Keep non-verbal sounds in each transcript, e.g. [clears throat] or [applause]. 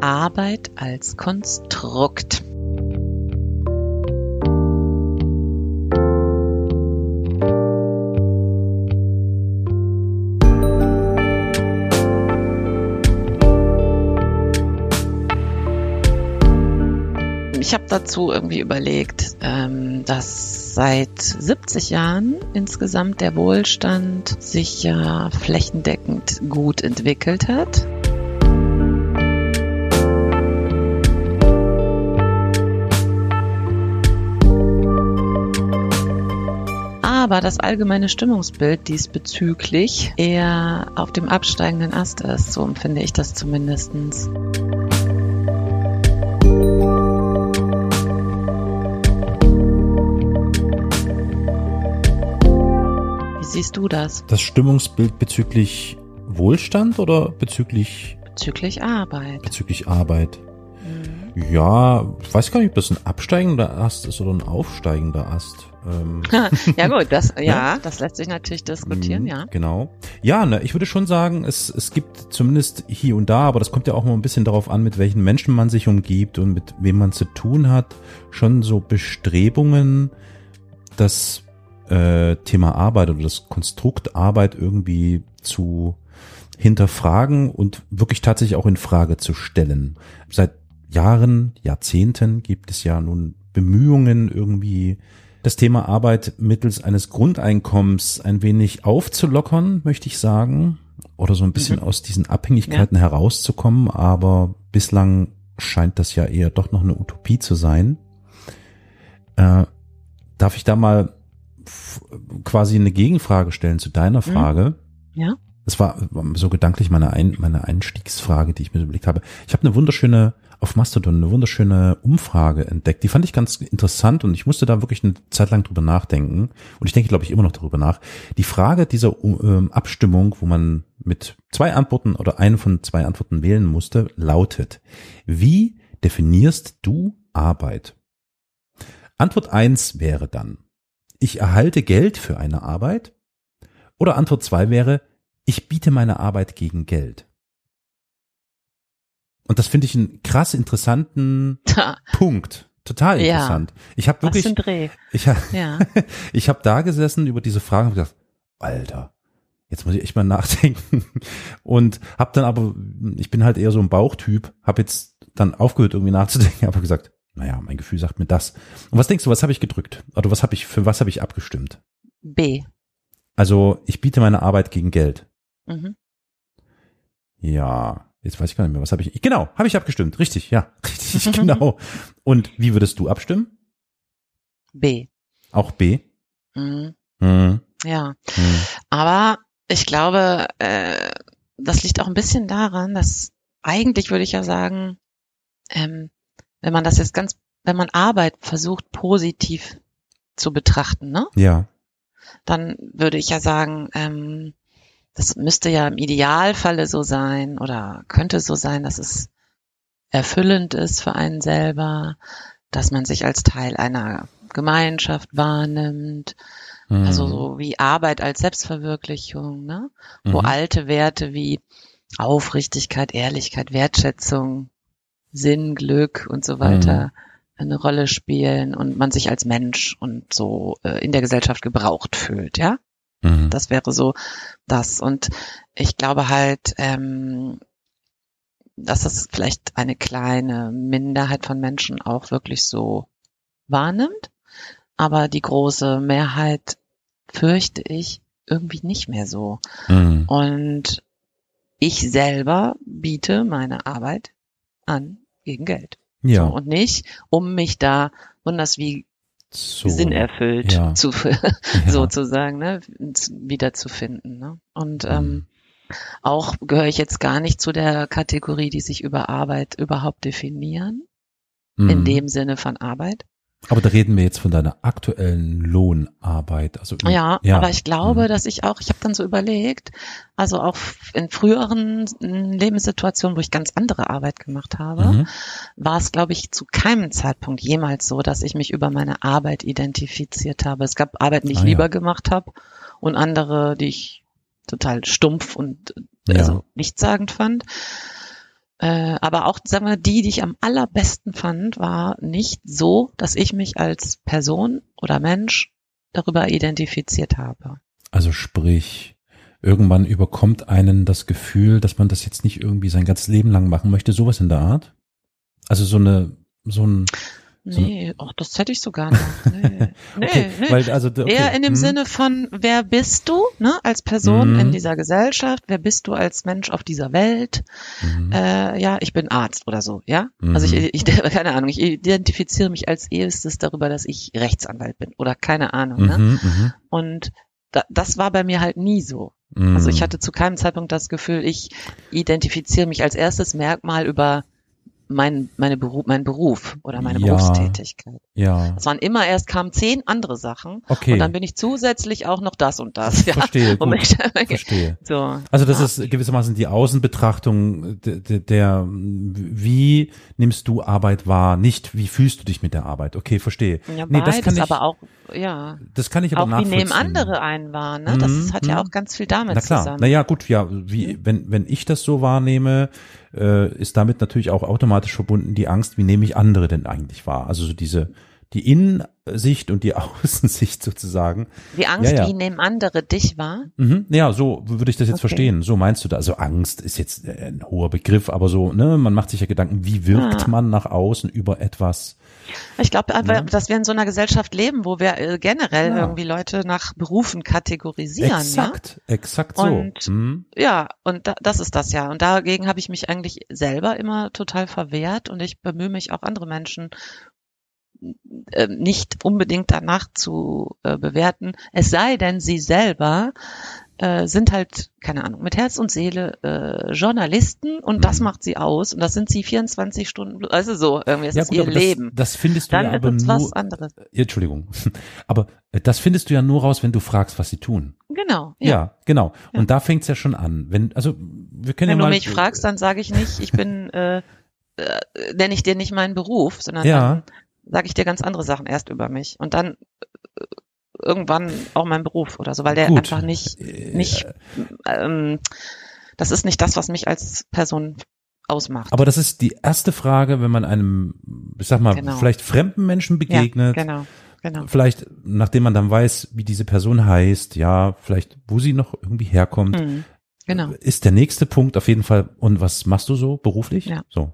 Arbeit als Konstrukt. Ich habe dazu irgendwie überlegt, ähm, dass seit 70 Jahren insgesamt der Wohlstand sich ja flächendeckend gut entwickelt hat. Aber das allgemeine Stimmungsbild diesbezüglich eher auf dem absteigenden Ast ist. So empfinde ich das zumindestens. Wie siehst du das? Das Stimmungsbild bezüglich Wohlstand oder bezüglich Bezüglich Arbeit. bezüglich Arbeit? Ja, ich weiß gar nicht, ob das ein absteigender Ast ist oder ein aufsteigender Ast. Ähm, [laughs] ja gut, das [laughs] ja, das lässt sich natürlich diskutieren, Mhm, ja. Genau. Ja, ne, ich würde schon sagen, es, es gibt zumindest hier und da, aber das kommt ja auch mal ein bisschen darauf an, mit welchen Menschen man sich umgibt und mit wem man zu tun hat, schon so Bestrebungen, das äh, Thema Arbeit oder das Konstrukt Arbeit irgendwie zu hinterfragen und wirklich tatsächlich auch in Frage zu stellen. Seit Jahren, Jahrzehnten gibt es ja nun Bemühungen irgendwie das Thema Arbeit mittels eines Grundeinkommens ein wenig aufzulockern, möchte ich sagen, oder so ein bisschen aus diesen Abhängigkeiten herauszukommen, aber bislang scheint das ja eher doch noch eine Utopie zu sein. Äh, darf ich da mal quasi eine Gegenfrage stellen zu deiner Frage? Ja. Das war so gedanklich meine, Ein meine Einstiegsfrage, die ich mir überlegt habe. Ich habe eine wunderschöne, auf Mastodon, eine wunderschöne Umfrage entdeckt. Die fand ich ganz interessant und ich musste da wirklich eine Zeit lang drüber nachdenken. Und ich denke, glaube ich, immer noch darüber nach. Die Frage dieser ähm, Abstimmung, wo man mit zwei Antworten oder eine von zwei Antworten wählen musste, lautet, wie definierst du Arbeit? Antwort eins wäre dann, ich erhalte Geld für eine Arbeit. Oder Antwort zwei wäre, ich biete meine Arbeit gegen Geld. Und das finde ich einen krass interessanten Ha, Punkt. Total Ja. interessant. Ich habe wirklich, ich, ha- Ja. [laughs] ich habe da gesessen über diese Fragen und gedacht, Alter, jetzt muss ich echt mal nachdenken. [laughs] Und habe dann aber, ich bin halt eher so ein Bauchtyp, habe jetzt dann aufgehört irgendwie nachzudenken, aber gesagt, naja, mein Gefühl sagt mir das. Und was denkst du, was habe ich gedrückt? Oder was habe ich, für was habe ich abgestimmt? B. Also ich biete meine Arbeit gegen Geld. Mhm. Ja, jetzt weiß ich gar nicht mehr, was habe ich. Genau, habe ich abgestimmt. Richtig, ja, [laughs] richtig, genau. Und wie würdest du abstimmen? B. Auch B? Mhm. Hm, Ja. hm. Aber ich glaube, äh, das liegt auch ein bisschen daran, dass eigentlich würde ich ja sagen, ähm, wenn man das jetzt ganz, wenn man Arbeit versucht positiv zu betrachten, ne, Ja, dann würde ich ja sagen, ähm, das müsste ja im Idealfalle so sein oder könnte so sein, dass es erfüllend ist für einen selber, dass man sich als Teil einer Gemeinschaft wahrnimmt, hm. also so wie Arbeit als Selbstverwirklichung, ne? wo Mhm. alte Werte wie Aufrichtigkeit, Ehrlichkeit, Wertschätzung, Sinn, Glück und so weiter eine Rolle spielen und man sich als Mensch und so äh, in der Gesellschaft gebraucht fühlt, ja? Mhm. Das wäre so das. Und ich glaube halt, ähm, dass das vielleicht eine kleine Minderheit von Menschen auch wirklich so wahrnimmt. Aber die große Mehrheit fürchte ich, irgendwie nicht mehr so. Mhm. Und ich selber biete meine Arbeit an gegen Geld. Ja. So, und nicht, um mich da wunders wie so. sinnerfüllt Ja. zu [laughs] sozusagen ne, wiederzufinden. Ne? Und Mhm. ähm, auch gehöre ich jetzt gar nicht zu der Kategorie, die sich über Arbeit überhaupt definieren, in Mhm. dem Sinne von Arbeit. Aber da reden wir jetzt von deiner aktuellen Lohnarbeit. Also Ja, aber ich glaube, Mhm. dass ich auch, ich habe dann so überlegt, also auch in früheren mm, Lebenssituationen, wo ich ganz andere Arbeit gemacht habe, Mhm. war es, glaube ich, zu keinem Zeitpunkt jemals so, dass ich mich über meine Arbeit identifiziert habe. Es gab Arbeiten, die ich Ah, ja. lieber gemacht habe und andere, die ich total stumpf und äh, Ja. also nichtssagend fand. Äh, aber auch, sagen wir, die, die ich am allerbesten fand, war nicht so, dass ich mich als Person oder Mensch darüber identifiziert habe. Also sprich, irgendwann überkommt einen das Gefühl, dass man das jetzt nicht irgendwie sein ganzes Leben lang machen möchte, sowas in der Art? Also so eine, so ein, Nee, ach, das hätte ich sogar noch. Nee, [laughs] nee, okay, nee. weil also okay, Eher in dem hm, Sinne von, wer bist du, ne, als Person Mhm. in dieser Gesellschaft? Wer bist du als Mensch auf dieser Welt? mhm, Äh, ja, ich bin Arzt oder so, ja? Mhm. Also ich, ich, [laughs] keine Ahnung, ich identifiziere mich als erstes darüber, dass ich Rechtsanwalt bin oder keine Ahnung, ne? mhm, mhm, Und da, das war bei mir halt nie so. mhm. Also ich hatte zu keinem Zeitpunkt das Gefühl, ich identifiziere mich als erstes Merkmal über mein, meine Beruf, mein Beruf oder meine Ja. Berufstätigkeit. ja, Es waren immer erst kamen zehn andere Sachen okay, und dann bin ich zusätzlich auch noch das und das. Ja. verstehe, Und [laughs] gut, ich, verstehe. so. Also das ja. ist gewissermaßen die Außenbetrachtung der, der, wie nimmst du Arbeit wahr, nicht wie fühlst du dich mit der Arbeit. Okay, verstehe. Ja, nee, das kann ich, aber auch, ja, das kann ich aber auch wie nachvollziehen. nehmen andere einen wahr, ne? Das Mhm, ist, hat ja mhm. auch ganz viel damit Na klar, zusammen. naja gut, ja, wie, wenn, wenn ich das so wahrnehme, äh, ist damit natürlich auch automatisch verbunden die Angst, wie nehme ich andere denn eigentlich wahr? Also so diese, die Innensicht und die [laughs] Außensicht sozusagen. Die Angst, Ja, ja. wie nehmen andere dich wahr? Mhm, ja, so würde ich das jetzt Okay. verstehen. So meinst du da. Also Angst ist jetzt äh, ein hoher Begriff, aber so, ne, man macht sich ja Gedanken, wie wirkt Ah. man nach außen über etwas? Ich glaube einfach, Ja. dass wir in so einer Gesellschaft leben, wo wir äh, generell irgendwie Leute nach Berufen kategorisieren. Ne? exakt, exakt so. Und- Mhm. Ja, und da, das ist das ja. Und dagegen habe ich mich eigentlich selber immer total verwehrt und ich bemühe mich auch andere Menschen äh, nicht unbedingt danach zu äh, bewerten. Es sei denn, sie selber äh, sind halt, keine Ahnung, mit Herz und Seele äh, Journalisten und das Mhm. macht sie aus und das sind sie 24 Stunden, also so, irgendwie, das Ja, ist gut, ihr Leben. Das, das findest du Dann ja aber nur, was anderes. Ja, Entschuldigung, [laughs] aber äh, das findest du ja nur raus, wenn du fragst, was sie tun. Genau. Ja, genau. Ja. Und da fängt's ja schon an. Wenn, also wir können Wenn ja du mal. mich fragst, dann sage ich nicht, ich bin, [laughs] äh, äh, nenne ich dir nicht meinen Beruf, sondern Ja. dann sage ich dir ganz andere Sachen erst über mich und dann äh, irgendwann auch meinen Beruf oder so, weil der Gut. einfach nicht, Äh, nicht, ähm, das ist nicht das, was mich als Person ausmacht. Aber das ist die erste Frage, wenn man einem, ich sag mal, Genau. vielleicht fremden Menschen begegnet. Ja, genau, genau. Vielleicht, nachdem man dann weiß, wie diese Person heißt, ja, vielleicht, wo sie noch irgendwie herkommt, Mhm. Genau, ist der nächste Punkt auf jeden Fall. Und was machst du so beruflich? Ja. So.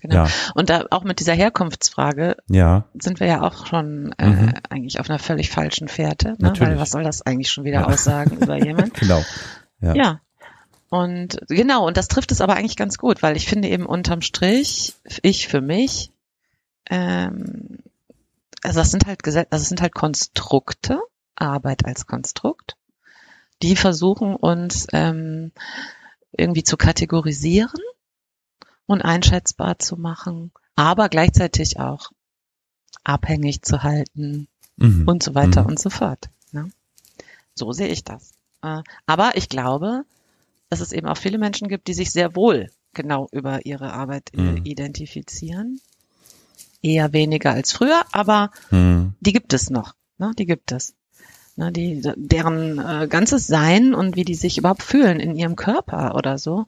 Genau. Ja, Und da auch mit dieser Herkunftsfrage ja, sind wir ja auch schon äh, Mhm. eigentlich auf einer völlig falschen Fährte, ne? Natürlich. weil was soll das eigentlich schon wieder Ja. aussagen über [laughs] jemanden? genau. Ja. Ja. Und genau, und das trifft es aber eigentlich ganz gut, weil ich finde eben unterm Strich, ich für mich, ähm, also das sind halt Gesell also es sind halt Konstrukte, Arbeit als Konstrukt, die versuchen uns ähm, irgendwie zu kategorisieren und einschätzbar zu machen, aber gleichzeitig auch abhängig zu halten Mhm. und so weiter Mhm. und so fort. Ne? So sehe ich das. Äh, Aber ich glaube, dass es eben auch viele Menschen gibt, die sich sehr wohl genau über ihre Arbeit Mhm. identifizieren. Eher weniger als früher, aber Mhm. die gibt es noch. Ne? Die gibt es. Ne? Die, deren äh, ganzes Sein und wie die sich überhaupt fühlen in ihrem Körper oder so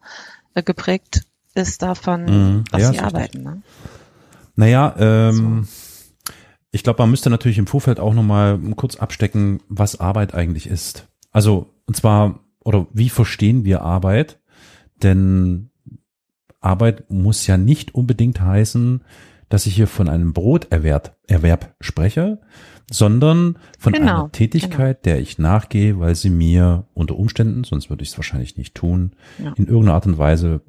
äh, geprägt ist davon, Mhm. was Ja, sie arbeiten. Ne? Naja, ähm, ich glaube, man müsste natürlich im Vorfeld auch nochmal kurz abstecken, was Arbeit eigentlich ist. Also, und zwar, oder wie verstehen wir Arbeit? Denn Arbeit muss ja nicht unbedingt heißen, dass ich hier von einem Broterwerb Erwerb spreche, sondern von Genau, einer Tätigkeit, der ich nachgehe, weil sie mir unter Umständen, sonst würde ich es wahrscheinlich nicht tun, Ja. in irgendeiner Art und Weise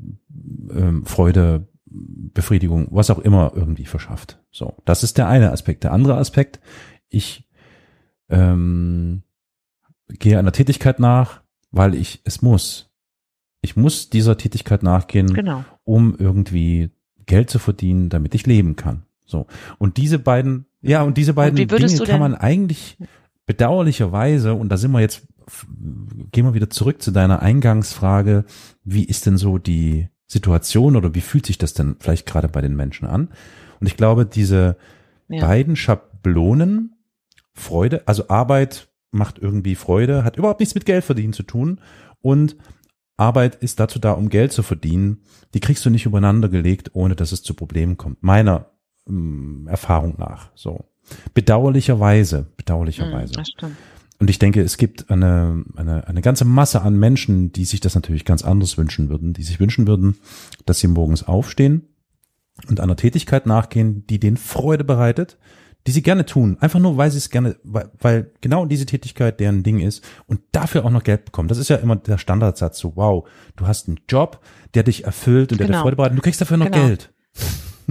ähm, Freude, Befriedigung, was auch immer irgendwie verschafft. So, das ist der eine Aspekt. Der andere Aspekt, ich ähm, gehe einer Tätigkeit nach, weil ich es muss. Ich muss dieser Tätigkeit nachgehen, Genau. um irgendwie Geld zu verdienen, damit ich leben kann. So. Und diese beiden, ja, und diese beiden würdest Dinge kann man eigentlich bedauerlicherweise, und da sind wir jetzt, gehen wir wieder zurück zu deiner Eingangsfrage, wie ist denn so die Situation oder wie fühlt sich das denn vielleicht gerade bei den Menschen an? Und ich glaube, diese Ja. beiden Schablonen, Freude, also Arbeit macht irgendwie Freude, hat überhaupt nichts mit Geld verdienen zu tun und Arbeit ist dazu da, um Geld zu verdienen. Die kriegst du nicht übereinander gelegt, ohne dass es zu Problemen kommt. Meiner ähm, Erfahrung nach. So. Bedauerlicherweise, bedauerlicherweise. Das stimmt. Und ich denke, es gibt eine, eine, eine ganze Masse an Menschen, die sich das natürlich ganz anders wünschen würden, die sich wünschen würden, dass sie morgens aufstehen und einer Tätigkeit nachgehen, die denen Freude bereitet, die sie gerne tun, einfach nur, weil sie es gerne, weil, weil genau diese Tätigkeit deren Ding ist und dafür auch noch Geld bekommen. Das ist ja immer der Standardsatz, so wow, du hast einen Job, der dich erfüllt und der dir Genau. Freude bereitet, und du kriegst dafür noch Genau. Geld.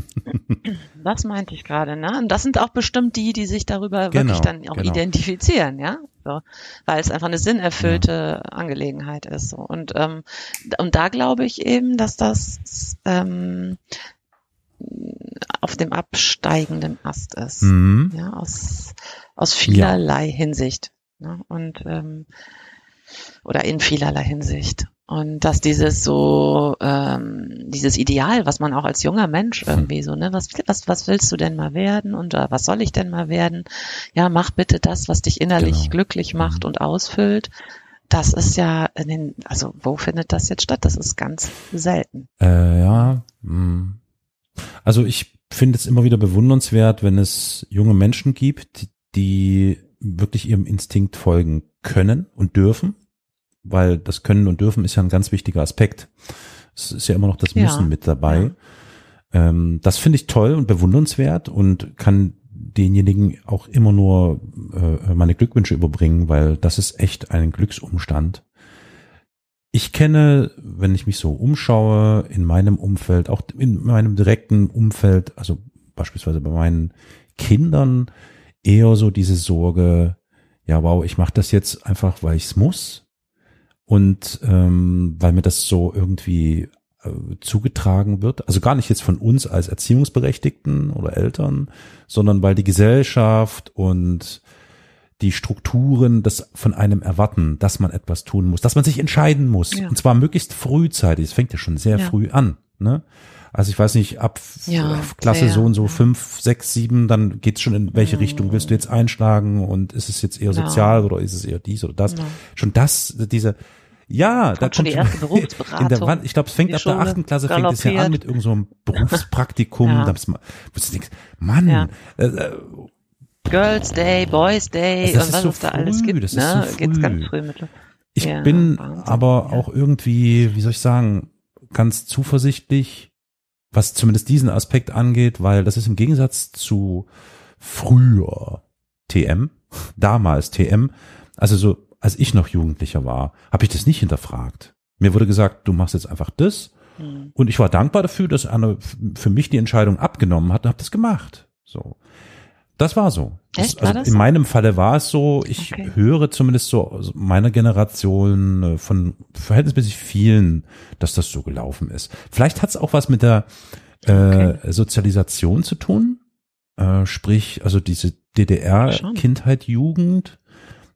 [laughs] Das meinte ich gerade, ne? Und das sind auch bestimmt die, die sich darüber Genau, wirklich dann auch genau. identifizieren, ja? So, weil es einfach eine sinnerfüllte Angelegenheit ist. So. Und, ähm, und da glaube ich eben, dass das ähm, auf dem absteigenden Ast ist. Mhm. Ja, aus, aus vielerlei Hinsicht. Ne? Und ähm, oder in vielerlei Hinsicht. Und dass dieses so, ähm, dieses Ideal, was man auch als junger Mensch irgendwie so, ne, was, was, was willst du denn mal werden und äh, was soll ich denn mal werden? Ja, mach bitte das, was dich innerlich Genau. glücklich macht Mhm. und ausfüllt. Das ist ja in den, also wo findet das jetzt statt? Das ist ganz selten. Äh, ja. mh. Also ich finde es immer wieder bewundernswert, wenn es junge Menschen gibt, die wirklich ihrem Instinkt folgen können und dürfen, weil das Können und Dürfen ist ja ein ganz wichtiger Aspekt. Es ist ja immer noch das Ja, Müssen mit dabei. Ähm, das finde ich toll und bewundernswert und kann denjenigen auch immer nur äh, meine Glückwünsche überbringen, weil das ist echt ein Glücksumstand. Ich kenne, wenn ich mich so umschaue, in meinem Umfeld, auch in meinem direkten Umfeld, also beispielsweise bei meinen Kindern, eher so diese Sorge, ja, wow, ich mache das jetzt einfach, weil ich es muss und ähm, weil mir das so irgendwie äh, zugetragen wird. Also gar nicht jetzt von uns als Erziehungsberechtigten oder Eltern, sondern weil die Gesellschaft und die Strukturen das von einem erwarten, dass man etwas tun muss, dass man sich entscheiden muss. Ja. Und zwar möglichst frühzeitig. Es fängt ja schon sehr Ja. früh an. Ne? Also ich weiß nicht, ab f- Ja, Klasse sehr, so und so ja. fünf, sechs, sieben, dann geht's schon in welche Mhm. Richtung willst du jetzt einschlagen und ist es jetzt eher Ja. sozial oder ist es eher dies oder das? Ja. Schon das, diese, ja, da Kommt schon die erste Berufsberatung. [laughs] in der Wand, ich glaube, es fängt ab der achten Klasse fängt es ja an mit irgendeinem so [laughs] Berufspraktikum. Ja. da du denkst, Mann, Ja. äh, äh, Girls Day, Boys Day das und ist was so es da alles gibt, das ist ne? so Geht's ganz früh mit. Ich Ja, bin Wahnsinn, aber ja. auch irgendwie, wie soll ich sagen, ganz zuversichtlich, was zumindest diesen Aspekt angeht, weil das ist im Gegensatz zu früher TM, [laughs] damals TM, also so, als ich noch Jugendlicher war, habe ich das nicht hinterfragt. Mir wurde gesagt, du machst jetzt einfach das Hm. und ich war dankbar dafür, dass Anne f- für mich die Entscheidung abgenommen hat und habe das gemacht. So. Das war so. Echt? also War das in meinem Falle war es so, ich Okay. höre zumindest so aus meiner Generation äh, von verhältnismäßig vielen, dass das so gelaufen ist. Vielleicht hat es auch was mit der äh, Okay. Sozialisation zu tun, äh, sprich also diese. DDR-Kindheit, Jugend,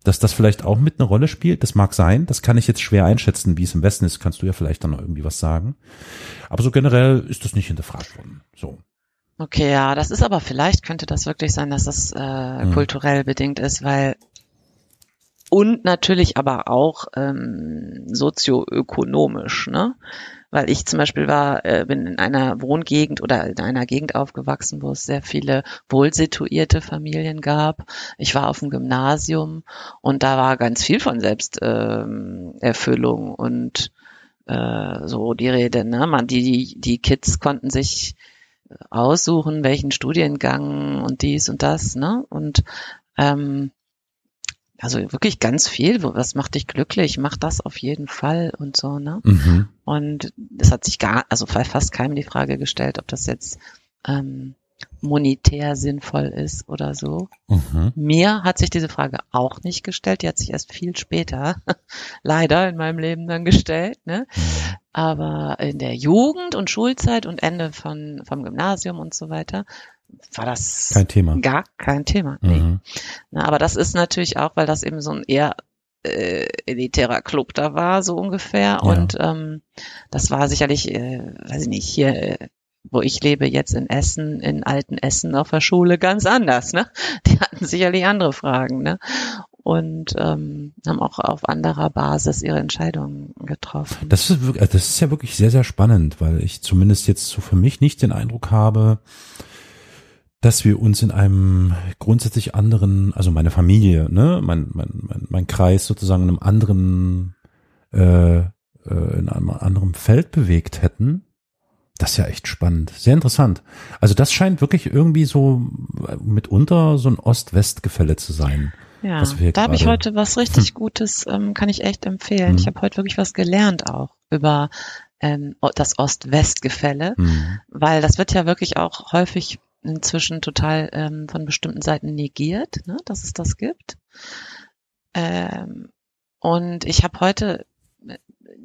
dass das vielleicht auch mit eine Rolle spielt. Das mag sein, das kann ich jetzt schwer einschätzen, wie es im Westen ist. Kannst du ja vielleicht dann noch irgendwie was sagen. Aber so generell ist das nicht hinterfragt worden. So. Okay, ja, das ist aber vielleicht könnte das wirklich sein, dass das äh, Hm. kulturell bedingt ist, weil und natürlich aber auch ähm, sozioökonomisch, ne? Weil ich zum Beispiel war, äh, bin in einer Wohngegend oder in einer Gegend aufgewachsen, wo es sehr viele wohlsituierte Familien gab. Ich war auf dem Gymnasium und da war ganz viel von Selbsterfüllung ähm, und äh, so die Rede. Ne? Man, die, die, die Kids konnten sich aussuchen, welchen Studiengang und dies und das, ne? Und ähm, also wirklich ganz viel. Was macht dich glücklich? Mach das auf jeden Fall und so, ne? Mhm. Und es hat sich gar, also fast keinem die Frage gestellt, ob das jetzt ähm, monetär sinnvoll ist oder so. Mhm. Mir hat sich diese Frage auch nicht gestellt. Die hat sich erst viel später, [laughs] leider in meinem Leben dann gestellt. Ne? Mhm. Aber in der Jugend und Schulzeit und Ende von, vom Gymnasium und so weiter war das kein Thema. gar kein Thema. Nee. Mhm. Na, aber das ist natürlich auch, weil das eben so ein eher äh, elitärer Club da war, so ungefähr. Ja. Und ähm, das war sicherlich, äh, weiß ich nicht, hier äh, wo ich lebe jetzt in Essen, in alten Essen auf der Schule ganz anders. Ne? [laughs] Die hatten sicherlich andere Fragen. Ne? und ähm, haben auch auf anderer Basis ihre Entscheidungen getroffen. Das ist, wirklich, das ist ja wirklich sehr, sehr spannend, weil ich zumindest jetzt so für mich nicht den Eindruck habe, dass wir uns in einem grundsätzlich anderen, also meine Familie, ne, mein, mein, mein, mein Kreis sozusagen in einem anderen, äh, äh, in einem anderen Feld bewegt hätten. Das ist ja echt spannend, sehr interessant. Also das scheint wirklich irgendwie so mitunter so ein Ost-West-Gefälle zu sein. Ja, da habe ich heute was richtig hm. Gutes, ähm, kann ich echt empfehlen. Hm. Ich habe heute wirklich was gelernt auch über ähm, das Ost-West-Gefälle, hm. weil das wird ja wirklich auch häufig inzwischen total ähm, von bestimmten Seiten negiert, ne, dass es das gibt. Ähm, und ich habe heute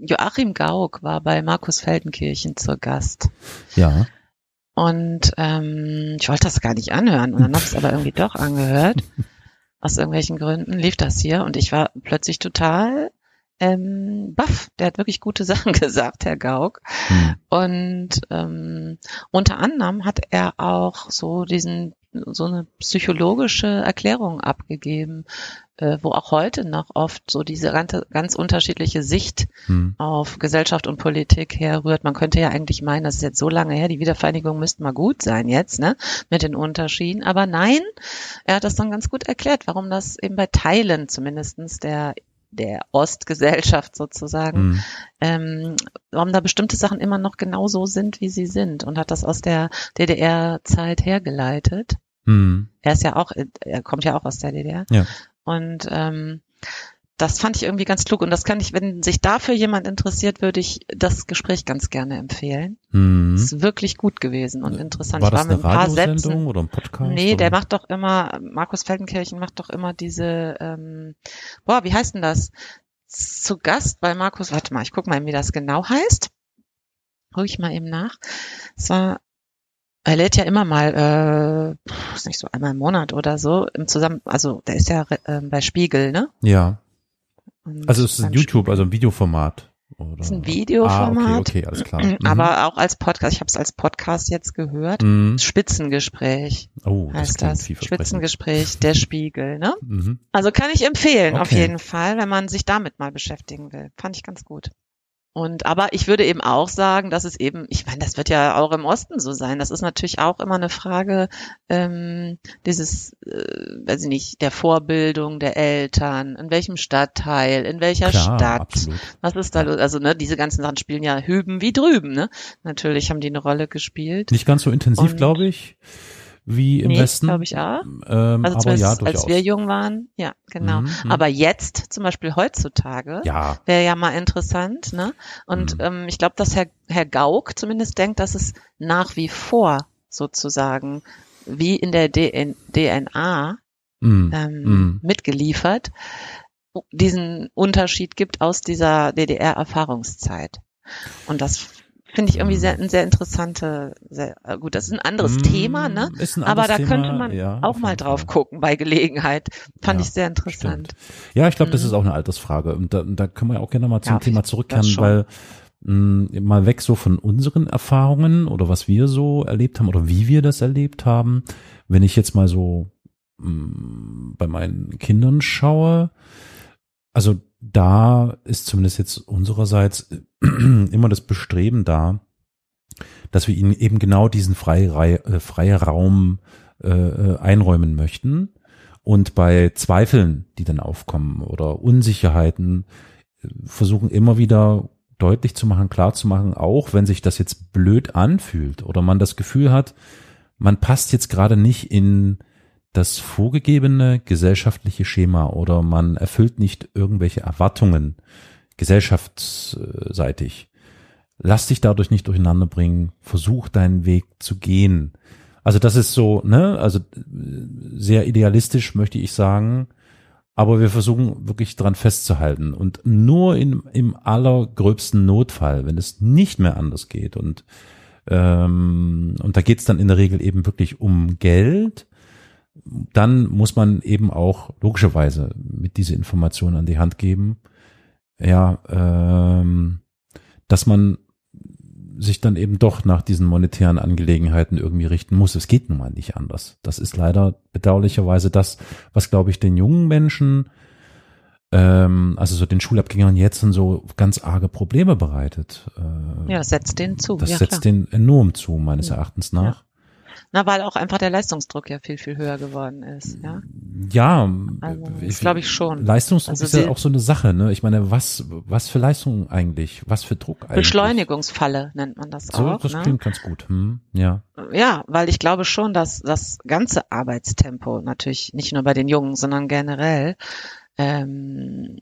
Joachim Gauck war bei Markus Feldenkirchen zur Gast. Ja. Und ähm, ich wollte das gar nicht anhören und dann habe ich es aber irgendwie doch angehört. [laughs] Aus irgendwelchen Gründen lief das hier und ich war plötzlich total ähm, baff. Der hat wirklich gute Sachen [laughs] gesagt, Herr Gauck. Hm. Und ähm, unter anderem hat er auch so diesen so eine psychologische Erklärung abgegeben, äh, wo auch heute noch oft so diese ganze, ganz unterschiedliche Sicht hm. auf Gesellschaft und Politik herrührt. Man könnte ja eigentlich meinen, das ist jetzt so lange her, die Wiedervereinigung müsste mal gut sein jetzt, ne, mit den Unterschieden. Aber nein, er hat das dann ganz gut erklärt, warum das eben bei Teilen zumindestens der der Ostgesellschaft sozusagen, mhm. ähm, warum da bestimmte Sachen immer noch genau so sind, wie sie sind und hat das aus der DDR-Zeit hergeleitet. Mhm. Er ist ja auch, er kommt ja auch aus der DDR. Ja. Und ähm, das fand ich irgendwie ganz klug und das kann ich, wenn sich dafür jemand interessiert, würde ich das Gespräch ganz gerne empfehlen. Mhm. Ist wirklich gut gewesen und interessant. War das ich war mit eine ein paar Sätzen. oder ein Podcast? Nee, oder? der macht doch immer, Markus Feldenkirchen macht doch immer diese, ähm, boah, wie heißt denn das? Zu Gast bei Markus, warte mal, ich guck mal, wie das genau heißt. Ruhe ich mal eben nach. Es war er lädt ja immer mal, äh, ist nicht so einmal im Monat oder so, im Zusammen, also der ist ja äh, bei Spiegel, ne? Ja. Also es ist ein YouTube, also ein Videoformat. Oder? ist ein Videoformat. Ah, okay, okay, alles klar. [clears throat] Mhm. Aber auch als Podcast, ich habe es als Podcast jetzt gehört. Mhm. Spitzengespräch oh, heißt das. das. Spitzengespräch, der Spiegel, ne? Mhm. Also kann ich empfehlen, okay. auf jeden Fall, wenn man sich damit mal beschäftigen will. Fand ich ganz gut. Und aber ich würde eben auch sagen, dass es eben, ich meine, das wird ja auch im Osten so sein. Das ist natürlich auch immer eine Frage ähm, dieses, äh, weiß ich nicht, der Vorbildung der Eltern, in welchem Stadtteil, in welcher Klar, Stadt, absolut. was ist da los? Also ne, diese ganzen Sachen spielen ja hüben wie drüben. Ne, natürlich haben die eine Rolle gespielt. Nicht ganz so intensiv, glaube ich wie im nee, Westen. glaube ich auch. Ähm, also aber ja, als wir jung waren, ja, genau. Mhm, mhm, aber jetzt, zum Beispiel heutzutage, ja. wäre ja mal interessant, ne? Und mhm. ähm, ich glaube, dass Herr, Herr Gauck zumindest denkt, dass es nach wie vor sozusagen wie in der DN DNA mhm. Ähm, mhm. mitgeliefert diesen Unterschied gibt aus dieser DDR-Erfahrungszeit. Und das Finde ich irgendwie sehr, ein sehr interessante, sehr, äh, gut, das ist ein anderes mm, Thema, ne? Ist ein Aber da Thema, könnte man ja, auch mal drauf gucken bei Gelegenheit. Fand ja, ich sehr interessant. Stimmt. Ja, ich glaube, das ist mhm. auch eine Altersfrage. Und da, da können wir auch gerne mal zum ja, Thema zurückkehren, weil mh, mal weg so von unseren Erfahrungen oder was wir so erlebt haben oder wie wir das erlebt haben. Wenn ich jetzt mal so mh, bei meinen Kindern schaue, also da ist zumindest jetzt unsererseits [clears throat] immer das Bestreben da, dass wir ihnen eben genau diesen freie, äh, freie Raum äh, äh, einräumen möchten. Und bei Zweifeln, die dann aufkommen oder Unsicherheiten, versuchen immer wieder deutlich zu machen, klar zu machen, auch wenn sich das jetzt blöd anfühlt oder man das Gefühl hat, man passt jetzt gerade nicht in das vorgegebene gesellschaftliche Schema oder man erfüllt nicht irgendwelche Erwartungen gesellschaftsseitig. Lass dich dadurch nicht durcheinander bringen. Versuch deinen Weg zu gehen. Also das ist so, ne, also sehr idealistisch möchte ich sagen. Aber wir versuchen wirklich dran festzuhalten und nur in, im allergröbsten Notfall, wenn es nicht mehr anders geht und ähm, und da geht es dann in der Regel eben wirklich um Geld, dann muss man eben auch logischerweise mit diese Informationen an die Hand geben, ja, ähm, dass man sich dann eben doch nach diesen monetären Angelegenheiten irgendwie richten muss. Es geht nun mal nicht anders. Das ist leider bedauerlicherweise das, was, glaube ich, den jungen Menschen, ähm, also so den Schulabgängern jetzt so ganz arge Probleme bereitet. Äh, ja, das setzt denen zu. Das ja, setzt denen enorm zu, meines Erachtens nach. Na, weil auch einfach der Leistungsdruck ja viel, viel höher geworden ist, ja. Ja, also, das glaube ich schon. Leistungsdruck also ist ja auch so eine Sache, ne? Ich meine, was, was für Leistung eigentlich? Was für Druck eigentlich? Beschleunigungsfalle nennt man das so, auch. Das ne? klingt ganz gut, hm, ja. Ja, weil ich glaube schon, dass das ganze Arbeitstempo natürlich nicht nur bei den Jungen, sondern generell ähm,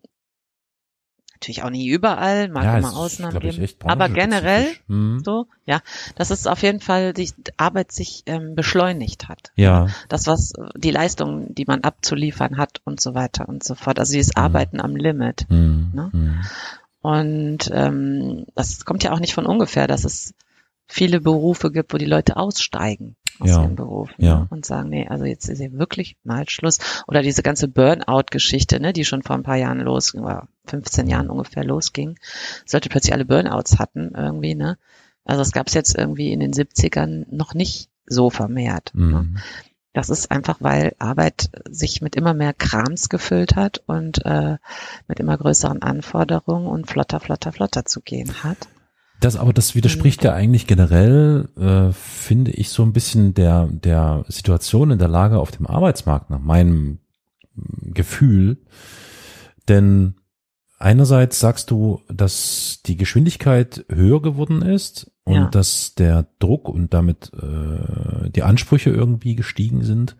Natürlich auch nie überall, mag ja, immer Ausnahmen geben. Aber generell hm. so, ja, dass es auf jeden Fall die Arbeit sich ähm, beschleunigt hat. Ja. Das, was die Leistungen, die man abzuliefern hat und so weiter und so fort. Also dieses hm. Arbeiten am Limit. Hm. Ne? Hm. Und ähm, das kommt ja auch nicht von ungefähr, dass es viele Berufe gibt, wo die Leute aussteigen aus Ja. ihrem Beruf Ja. ne? und sagen, nee, also jetzt ist hier wirklich mal Schluss. Oder diese ganze Burnout-Geschichte, ne, die schon vor ein paar Jahren losging, oder 15 Jahren ungefähr losging, sollte plötzlich alle Burnouts hatten irgendwie, ne? Also es gab es jetzt irgendwie in den 70ern noch nicht so vermehrt. Ne? Mhm. Das ist einfach, weil Arbeit sich mit immer mehr Krams gefüllt hat und äh, mit immer größeren Anforderungen und flotter, flotter, flotter zu gehen hat. Das, aber das widerspricht ja eigentlich generell, äh, finde ich, so ein bisschen der, der Situation in der Lage auf dem Arbeitsmarkt, nach meinem Gefühl. Denn einerseits sagst du, dass die Geschwindigkeit höher geworden ist und Ja. dass der Druck und damit äh, die Ansprüche irgendwie gestiegen sind.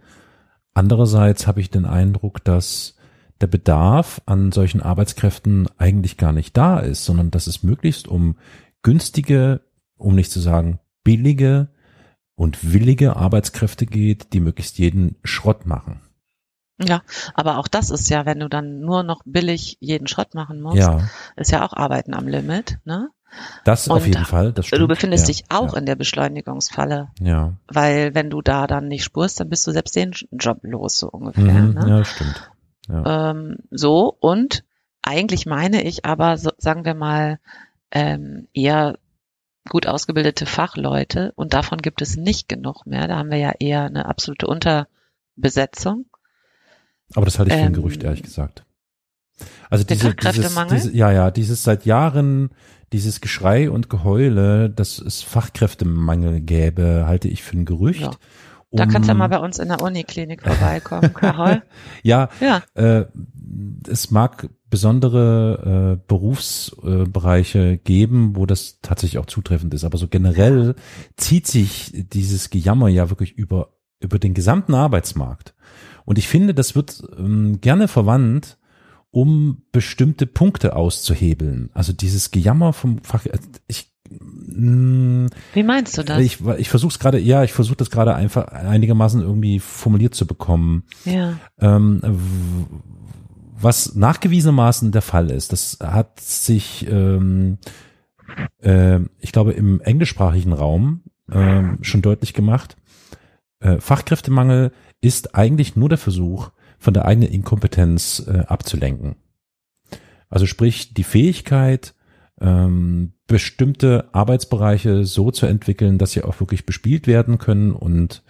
Andererseits habe ich den Eindruck, dass der Bedarf an solchen Arbeitskräften eigentlich gar nicht da ist, sondern dass es möglichst um günstige, um nicht zu sagen billige und willige Arbeitskräfte geht, die möglichst jeden Schrott machen. Ja, aber auch das ist ja, wenn du dann nur noch billig jeden Schrott machen musst, Ja, ist ja auch Arbeiten am Limit, ne? das auf Und jeden Fall. Das stimmt. du befindest ja, dich auch ja, in der Beschleunigungsfalle, Ja, weil wenn du da dann nicht spurst, dann bist du selbst den Job los, so ungefähr. mhm, ne? ja, stimmt. Ja. Ähm, so, und eigentlich meine ich aber, so, sagen wir mal, ähm, eher gut ausgebildete Fachleute und davon gibt es nicht genug mehr. Da haben wir ja eher eine absolute Unterbesetzung. Aber das halte ich für ein ähm, Gerücht, ehrlich gesagt. Also diese, dieses, diese, ja, ja, dieses seit Jahren, dieses Geschrei und Geheule, dass es Fachkräftemangel gäbe, halte ich für ein Gerücht. Ja. Da kannst du ja Um- mal bei uns in der Uniklinik vorbeikommen, Carol. [laughs] Ja, Ja, äh, es mag besondere äh, Berufsbereiche geben, wo das tatsächlich auch zutreffend ist, aber so generell zieht sich dieses Gejammer ja wirklich über über den gesamten Arbeitsmarkt. Und ich finde, das wird ähm, gerne verwandt, um bestimmte Punkte auszuhebeln. Also dieses Gejammer vom Fach, äh, ich mh, wie meinst du das? ich, ich versuche es gerade, ja, ich versuche das gerade einfach einigermaßen irgendwie formuliert zu bekommen. ja, Ähm, was nachgewiesenermaßen der Fall ist, das hat sich, ähm, äh, ich glaube, im englischsprachigen Raum ähm, schon deutlich gemacht. Äh, Fachkräftemangel ist eigentlich nur der Versuch, von der eigenen Inkompetenz äh, abzulenken. Also sprich, die Fähigkeit, ähm, bestimmte Arbeitsbereiche so zu entwickeln, dass sie auch wirklich bespielt werden können und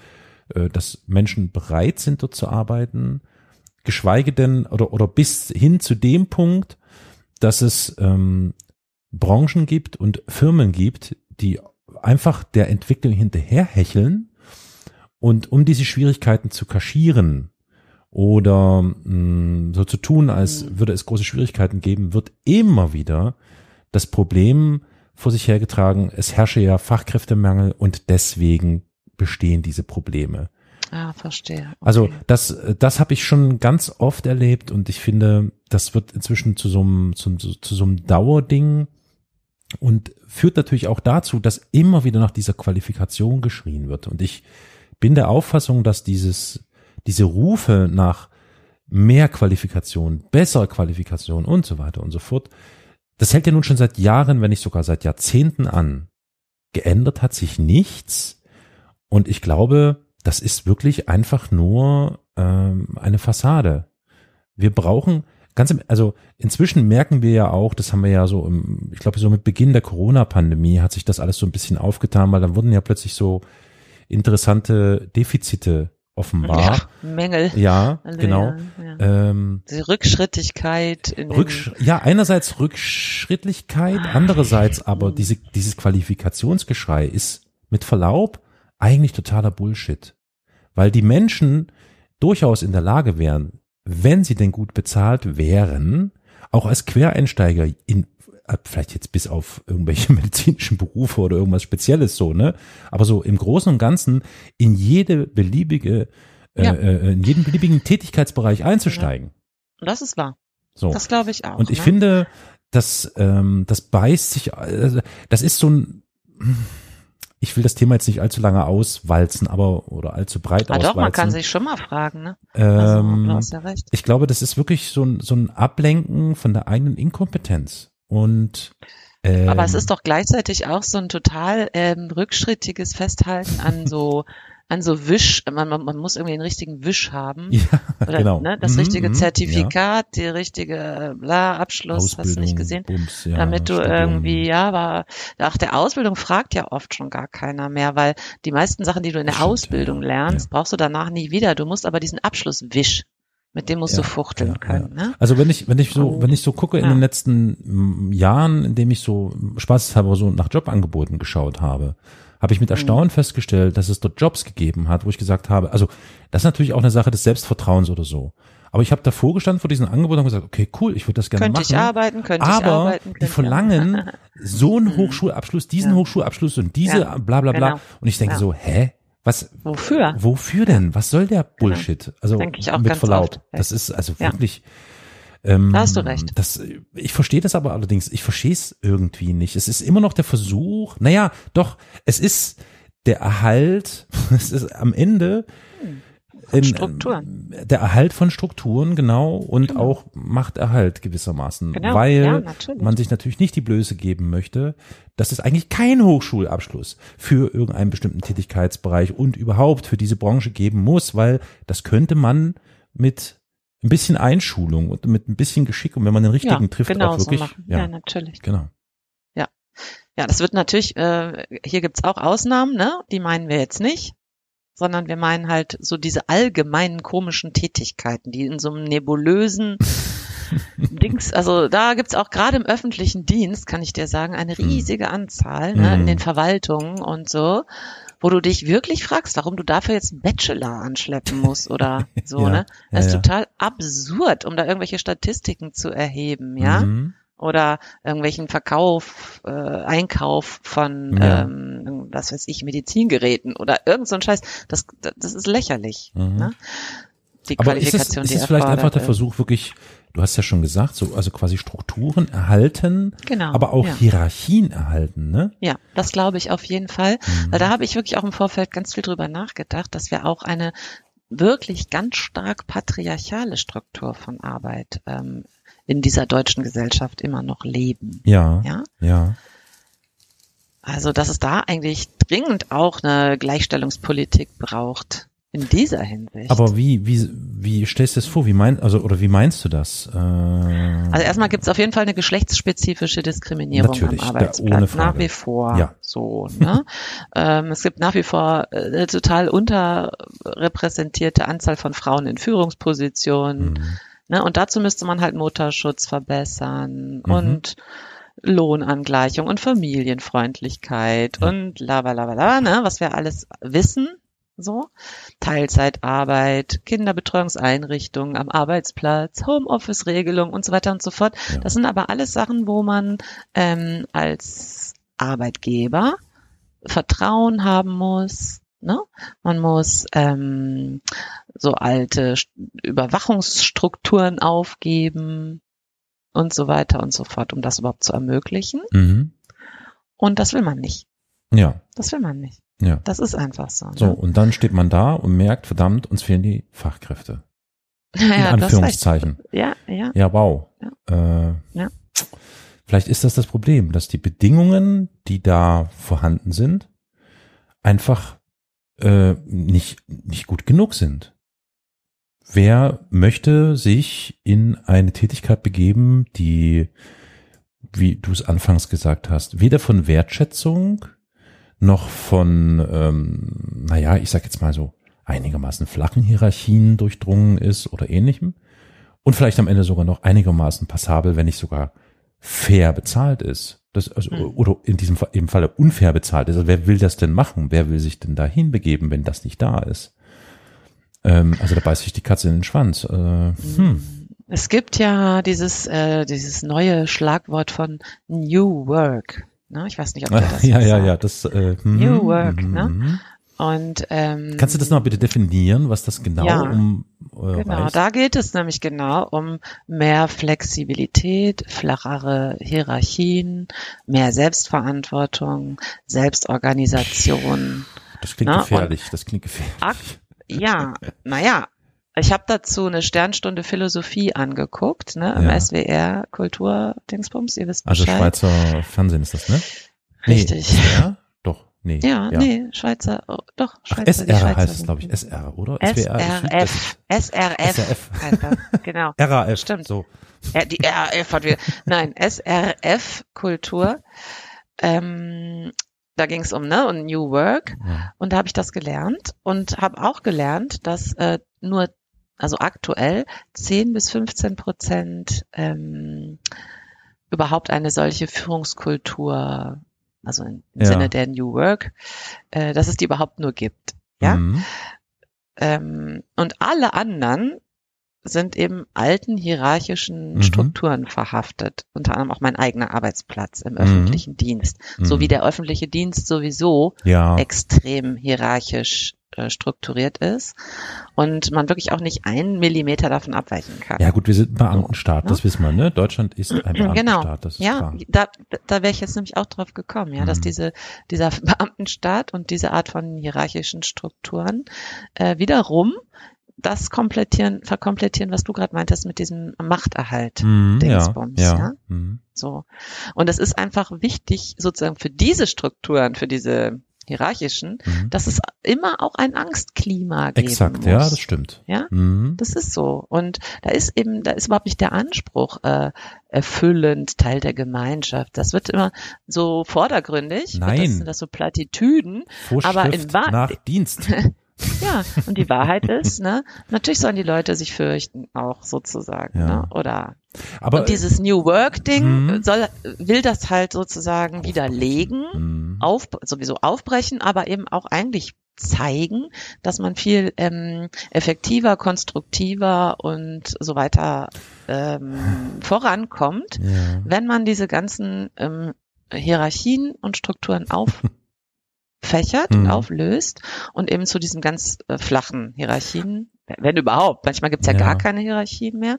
äh, dass Menschen bereit sind, dort zu arbeiten, geschweige denn oder, oder bis hin zu dem Punkt, dass es ähm, Branchen gibt und Firmen gibt, die einfach der Entwicklung hinterherhecheln und um diese Schwierigkeiten zu kaschieren oder mh, so zu tun, als Mhm. würde es große Schwierigkeiten geben, wird immer wieder das Problem vor sich hergetragen, es herrsche ja Fachkräftemangel und deswegen bestehen diese Probleme. Ah, verstehe. Okay. Also das, das habe ich schon ganz oft erlebt und ich finde, das wird inzwischen zu so einem, zu, zu so einem Dauerding und führt natürlich auch dazu, dass immer wieder nach dieser Qualifikation geschrien wird. Und ich bin der Auffassung, dass dieses, diese Rufe nach mehr Qualifikation, bessere Qualifikation und so weiter und so fort, das hält ja nun schon seit Jahren, wenn nicht sogar seit Jahrzehnten an. Geändert hat sich nichts. Und ich glaube, das ist wirklich einfach nur ähm, eine Fassade. Wir brauchen ganz im, also inzwischen merken wir ja auch, das haben wir ja so, im, ich glaube so mit Beginn der Corona-Pandemie hat sich das alles so ein bisschen aufgetan, weil dann wurden ja plötzlich so interessante Defizite offenbar. Ja, Mängel. Ja, also, genau. Ja, ja. Ähm, Die Rückschrittigkeit. In Rücksch ja, einerseits Rückschrittlichkeit, andererseits aber diese, dieses Qualifikationsgeschrei ist mit Verlaub eigentlich totaler Bullshit. Weil die Menschen durchaus in der Lage wären, wenn sie denn gut bezahlt wären, auch als Quereinsteiger in vielleicht jetzt bis auf irgendwelche [laughs] medizinischen Berufe oder irgendwas Spezielles so, ne? Aber so im Großen und Ganzen in jede beliebige, äh, ja. äh, in jeden beliebigen Tätigkeitsbereich einzusteigen. Das ist wahr. So. Das glaube ich auch. Und ich ne? finde, das, ähm, das beißt sich, äh, das ist so ein, ich will das Thema jetzt nicht allzu lange auswalzen, aber oder allzu breit ah, auswalzen. Doch, man kann sich schon mal fragen, ne? Ähm, also, du hast ja recht. Ich glaube, das ist wirklich so ein, so ein Ablenken von der eigenen Inkompetenz. Und ähm, aber es ist doch gleichzeitig auch so ein total ähm, rückschrittiges Festhalten an so [laughs] an so Wisch, man, man, man muss irgendwie den richtigen Wisch haben. Ja, Oder, genau. Ne, das richtige mhm, Zertifikat, ja. die richtige bla, Abschluss, Ausbildung, hast du nicht gesehen? Bums, ja, damit du Studium. irgendwie, ja, war, ach, der Ausbildung fragt ja oft schon gar keiner mehr, weil die meisten Sachen, die du in der Stimmt, Ausbildung lernst, brauchst du danach nie wieder. Du musst aber diesen Abschlusswisch mit dem musst ja, du fuchteln ja, können. Ja. Ne? Also wenn ich, wenn ich so, wenn ich so gucke in den letzten Jahren, in dem ich so spaßeshalber so nach Jobangeboten geschaut habe, habe ich mit Erstaunen mhm. festgestellt, dass es dort Jobs gegeben hat, wo ich gesagt habe, also das ist natürlich auch eine Sache des Selbstvertrauens oder so. Aber ich habe davor gestanden vor diesen Angeboten und gesagt, okay, cool, ich würde das gerne könnte machen. Könnte ich arbeiten, könnte aber ich arbeiten. Aber die verlangen [laughs] so einen mhm. Hochschulabschluss, diesen. Hochschulabschluss und diese ja, bla bla bla. Genau. Und ich denke so, hä? Was? Wofür? Wofür denn? Was soll der genau. Bullshit? Genau. Also Denke ich auch mit Verlaub. Das ist also wirklich. Ähm, da hast du recht. Das, ich verstehe das aber allerdings, ich verstehe es irgendwie nicht. Es ist immer noch der Versuch, naja, doch, es ist der Erhalt, [laughs] es ist am Ende von Strukturen. Der Erhalt von Strukturen, genau, und genau. auch Machterhalt gewissermaßen. Genau. Weil ja, man sich natürlich nicht die Blöße geben möchte, dass es eigentlich keinen Hochschulabschluss für irgendeinen bestimmten Tätigkeitsbereich und überhaupt für diese Branche geben muss, weil das könnte man mit ein bisschen Einschulung und mit ein bisschen Geschick und wenn man den richtigen ja, trifft, genau auch wirklich. So ja, ja, natürlich. Genau. Ja. Ja, das wird natürlich, äh, hier gibt's auch Ausnahmen, ne? Die meinen wir jetzt nicht sondern wir meinen halt so diese allgemeinen komischen Tätigkeiten, die in so einem nebulösen [laughs] Dings, also da gibt's auch gerade im öffentlichen Dienst, kann ich dir sagen, eine hm. riesige Anzahl ne, in hm. den Verwaltungen und so, wo du dich wirklich fragst, warum du dafür jetzt einen Bachelor anschleppen musst oder [laughs] so, ja, ne? Das ja, ist total absurd, um da irgendwelche Statistiken zu erheben, ja. Mhm oder irgendwelchen Verkauf, äh, Einkauf von, ja. ähm, was weiß ich, Medizingeräten oder irgend so ein Scheiß. Das, das ist lächerlich. Mhm. Ne? Die Aber Qualifikation, ist es, ist es vielleicht einfach der Versuch wirklich, du hast ja schon gesagt, so also quasi Strukturen erhalten, genau, aber auch ja. Hierarchien erhalten, ne? Ja, das glaube ich auf jeden Fall. Mhm. Weil da habe ich wirklich auch im Vorfeld ganz viel drüber nachgedacht, dass wir auch eine wirklich ganz stark patriarchale Struktur von Arbeit ähm, in dieser deutschen Gesellschaft immer noch leben. Ja. Ja. Ja. Also, dass es da eigentlich dringend auch eine Gleichstellungspolitik braucht in dieser Hinsicht. Aber wie, wie, wie stellst du das vor? Wie meinst, also, oder wie meinst du das? Äh, also erstmal gibt es auf jeden Fall eine geschlechtsspezifische Diskriminierung Natürlich, am Arbeitsplatz. Nach wie vor. Ja. So, ne? [laughs] ähm, es gibt nach wie vor äh, eine total unterrepräsentierte Anzahl von Frauen in Führungspositionen. Mhm. Ne? Und dazu müsste man halt Mutterschutz verbessern mhm. und Lohnangleichung und Familienfreundlichkeit ja. und la la la la, ne? was wir alles wissen. So. Teilzeitarbeit, Kinderbetreuungseinrichtungen am Arbeitsplatz, Homeoffice-Regelung und so weiter und so fort. Ja. Das sind aber alles Sachen, wo man ähm, als Arbeitgeber Vertrauen haben muss. Ne? Man muss ähm, so alte St- Überwachungsstrukturen aufgeben und so weiter und so fort, um das überhaupt zu ermöglichen. Mhm. Und das will man nicht. Ja, Das will man nicht. ja. Das ist einfach so. So, Ne? und dann steht man da und merkt, verdammt, uns fehlen die Fachkräfte. [laughs] In ja, Anführungszeichen. ja, ja. Ja, wow. Äh, Ja. Vielleicht ist das das Problem, dass die Bedingungen, die da vorhanden sind, einfach äh, nicht, nicht gut genug sind. Wer möchte sich in eine Tätigkeit begeben, die, wie du es anfangs gesagt hast, weder von Wertschätzung noch von, ähm, naja, ich sag jetzt mal so, einigermaßen flachen Hierarchien durchdrungen ist oder ähnlichem und vielleicht am Ende sogar noch einigermaßen passabel, wenn nicht sogar fair bezahlt ist. Das, also, Mhm. Oder in diesem Fall, im Falle unfair bezahlt ist. Also wer will das denn machen? Wer will sich denn dahin begeben, wenn das nicht da ist? Ähm, also da beißt sich die Katze in den Schwanz. Äh, hm. Es gibt ja dieses, äh, dieses neue Schlagwort von New Work. Ne? Ich weiß nicht, ob du das ja, ja, sagst. ja, das äh, hm, New Work, hm, ne? Und ähm, Kannst du das noch bitte definieren, was das genau Ja, um äh, Genau, reicht? da geht es nämlich genau um mehr Flexibilität, flachere Hierarchien, mehr Selbstverantwortung, Selbstorganisation. Das klingt Na, gefährlich. Das klingt gefährlich. Ja, naja, ich habe dazu eine Sternstunde Philosophie angeguckt, ne, im Ja. SWR Kultur-Dingsbums, ihr wisst Also Bescheid. Schweizer Fernsehen ist das, ne? Richtig. Nee, SWR? Nee. Ja, nee, Schweizer, oh, doch, Ach, Schweizer. die SR Schweizer heißt es, glaube ich. SR, oder? SRF, SRF SRF. genau. [laughs] RAF. Stimmt. So. Ja, die RAF hat wieder, nein, SRF Kultur. Ähm, da ging es um ne und New Work Ja. und da habe ich das gelernt und habe auch gelernt, dass äh, nur also aktuell 10 bis 15 Prozent ähm, überhaupt eine solche Führungskultur, also im Ja. Sinne der New Work, äh, dass es die überhaupt nur gibt. Ja. Mhm. Ähm, und alle anderen sind eben alten hierarchischen Mhm. Strukturen verhaftet. Unter anderem auch mein eigener Arbeitsplatz im Mhm. öffentlichen Dienst. So Mhm. wie der öffentliche Dienst sowieso Ja. extrem hierarchisch strukturiert ist und man wirklich auch nicht einen Millimeter davon abweichen kann. Ja gut, wir sind ein Beamtenstaat, Ja. das wissen wir, ne? Deutschland ist ein Genau. Beamtenstaat, das ist Ja, klar. da, da wäre ich jetzt nämlich auch drauf gekommen, ja, dass Mhm. diese, dieser [laughs] Beamtenstaat und diese Art von hierarchischen Strukturen äh, wiederum das komplettieren, verkomplettieren, was du gerade meintest mit diesem Machterhalt. Mhm, ja, Dingsbums, ja. ja? Mhm. So. Und es ist einfach wichtig, sozusagen für diese Strukturen, für diese hierarchischen, Mhm. dass es immer auch ein Angstklima geben Exakt, muss. ja, das stimmt. Ja? Mhm. Das ist so. Und da ist eben, da ist überhaupt nicht der Anspruch äh, erfüllend, Teil der Gemeinschaft. Das wird immer so vordergründig. Nein. Das sind das so Plattitüden. Vorschrift aber in Wahr- nach Dienst. [laughs] Ja, und die Wahrheit ist, ne, natürlich sollen die Leute sich fürchten, auch sozusagen, Ja. ne, oder. Aber und dieses New Work Ding Mhm. soll, will das halt sozusagen widerlegen, Mhm. auf, sowieso aufbrechen, aber eben auch eigentlich zeigen, dass man viel ähm, effektiver, konstruktiver und so weiter ähm, [laughs] vorankommt, ja. wenn man diese ganzen ähm, Hierarchien und Strukturen auffächert [laughs] und Mhm. auflöst und eben zu diesen ganz äh, flachen Hierarchien, wenn überhaupt, manchmal gibt's ja, Ja. gar keine Hierarchien mehr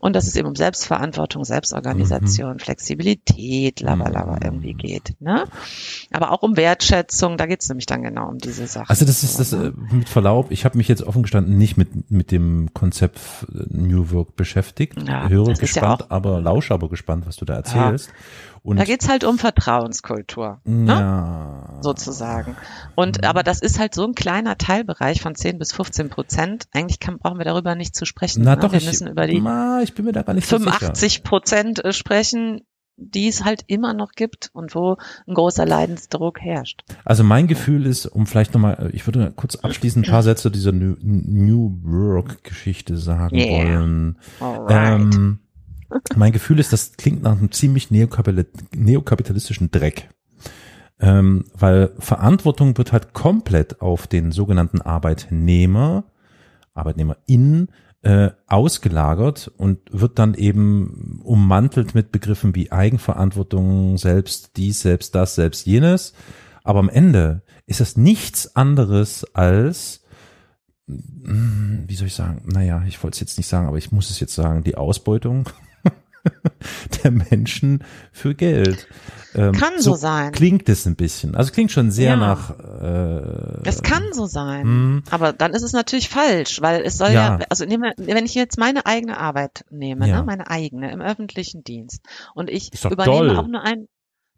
und dass es eben um Selbstverantwortung, Selbstorganisation, Flexibilität, labalaba Mhm. irgendwie geht. Ne? Aber auch um Wertschätzung, da geht's nämlich dann genau um diese Sachen. Also das ist das ne? äh, mit Verlaub. Ich habe mich jetzt offen gestanden nicht mit mit dem Konzept äh, New Work beschäftigt. Ja, Höre ja gespannt, auch- aber lausche aber gespannt, was du da erzählst. Und Da geht's halt um Vertrauenskultur. Ne? ja, sozusagen. Und Mhm. aber das ist halt so ein kleiner Teilbereich von 10 bis 15 Prozent. Eigentlich kann, brauchen wir darüber nicht zu sprechen. Na ne? doch, wir ich, müssen über die na, ich bin mir da gar nicht so sicher. 85 Prozent äh, sprechen, die es halt immer noch gibt und wo ein großer Leidensdruck herrscht. Also mein Gefühl ist, um vielleicht nochmal, ich würde kurz abschließend ein paar Sätze dieser New, New Work-Geschichte sagen Yeah. wollen. Alright. Ähm, mein Gefühl ist, das klingt nach einem ziemlich neokapital- neokapitalistischen Dreck. Ähm, weil Verantwortung wird halt komplett auf den sogenannten Arbeitnehmer, Arbeitnehmerin äh, ausgelagert und wird dann eben ummantelt mit Begriffen wie Eigenverantwortung, selbst dies, selbst das, selbst jenes. Aber am Ende ist das nichts anderes als, hm, wie soll ich sagen, naja, ich wollte es jetzt nicht sagen, aber ich muss es jetzt sagen, die Ausbeutung [laughs] der Menschen für Geld. Ähm, kann so, so, sein. Klingt es ein bisschen. Also klingt schon sehr ja. nach. Äh, es kann so sein. Hm. Aber dann ist es natürlich falsch, weil es soll ja, ja also nehme, wenn ich jetzt meine eigene Arbeit nehme, ja. ne, meine eigene im öffentlichen Dienst und ich übernehme toll. auch nur ein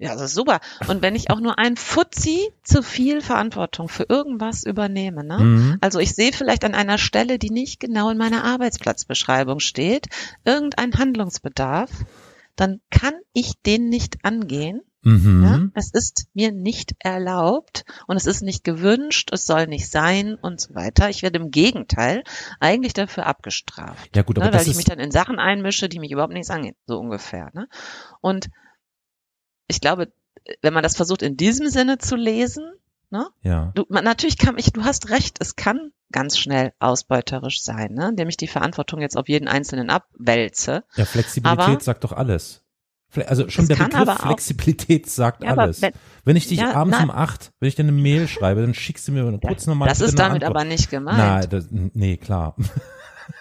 ja, das ist super. Und wenn ich auch nur ein Fuzzi zu viel Verantwortung für irgendwas übernehme, ne? Mhm. Also ich sehe vielleicht an einer Stelle, die nicht genau in meiner Arbeitsplatzbeschreibung steht, irgendein Handlungsbedarf, dann kann ich den nicht angehen. Mhm. Ja? Es ist mir nicht erlaubt und es ist nicht gewünscht, es soll nicht sein und so weiter. Ich werde im Gegenteil eigentlich dafür abgestraft. Ja gut, aber ne? weil ich mich dann in Sachen einmische, die mich überhaupt nichts angehen, so ungefähr. Ne? Und ich glaube, wenn man das versucht in diesem Sinne zu lesen, Ne? Ja. Du, man, natürlich kann ich, du hast recht, es kann ganz schnell ausbeuterisch sein, ne? indem ich die Verantwortung jetzt auf jeden Einzelnen abwälze. Ja, Flexibilität aber, sagt doch alles. Also schon der Begriff Flexibilität auch, sagt ja, alles. Wenn, wenn, ich dich ja, abends nein. um acht, wenn ich dir eine Mail schreibe, dann schickst du mir eine kurz nochmal Das ist damit aber nicht gemeint. Nein, das, nee, klar.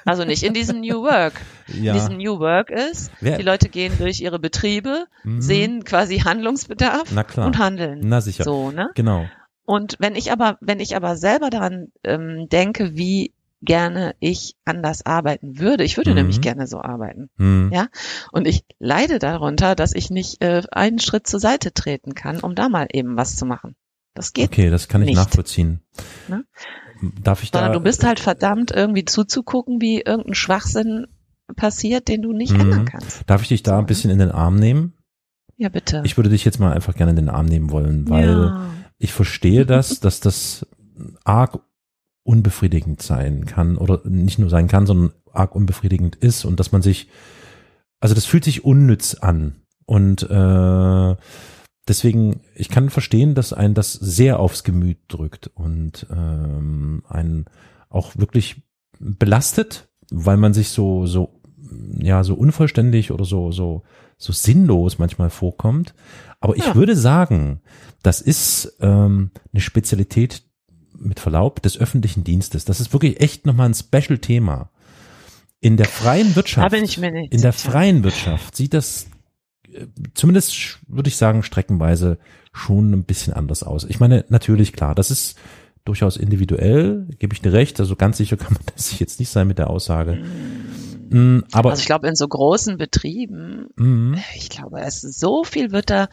Also nicht in diesem New Work. Ja. In diesem New Work ist, Wer? die Leute gehen durch ihre Betriebe, mhm. sehen quasi Handlungsbedarf und handeln. Na sicher. So, ne? Genau. Und wenn ich aber, wenn ich aber selber daran ähm, denke, wie gerne ich anders arbeiten würde. Ich würde mhm. nämlich gerne so arbeiten. Mhm. Ja. Und ich leide darunter, dass ich nicht äh, einen Schritt zur Seite treten kann, um da mal eben was zu machen. Das geht. Okay, das kann ich nicht. nachvollziehen. Ne? Darf ich Sondern da? du bist halt verdammt, irgendwie zuzugucken, wie irgendein Schwachsinn passiert, den du nicht mhm. ändern kannst. Darf ich dich da so, ein bisschen in den Arm nehmen? Ja, bitte. Ich würde dich jetzt mal einfach gerne in den Arm nehmen wollen, weil ja. Ich verstehe das, dass das arg unbefriedigend sein kann oder nicht nur sein kann, sondern arg unbefriedigend ist und dass man sich, also das fühlt sich unnütz an und äh, deswegen, ich kann verstehen, dass ein das sehr aufs Gemüt drückt und ähm, einen auch wirklich belastet, weil man sich so so ja so unvollständig oder so so so sinnlos manchmal vorkommt. Aber ich ja. würde sagen, das ist ähm, eine Spezialität mit Verlaub des öffentlichen Dienstes. Das ist wirklich echt nochmal ein Special-Thema. In der freien Wirtschaft, in der freien Wirtschaft sieht das zumindest würde ich sagen streckenweise schon ein bisschen anders aus. Ich meine, natürlich klar, das ist durchaus individuell, gebe ich dir recht. Also ganz sicher kann man [laughs] das jetzt nicht sein mit der Aussage. Mm, aber also ich glaube, in so großen Betrieben, mm. ich glaube, es so viel wird da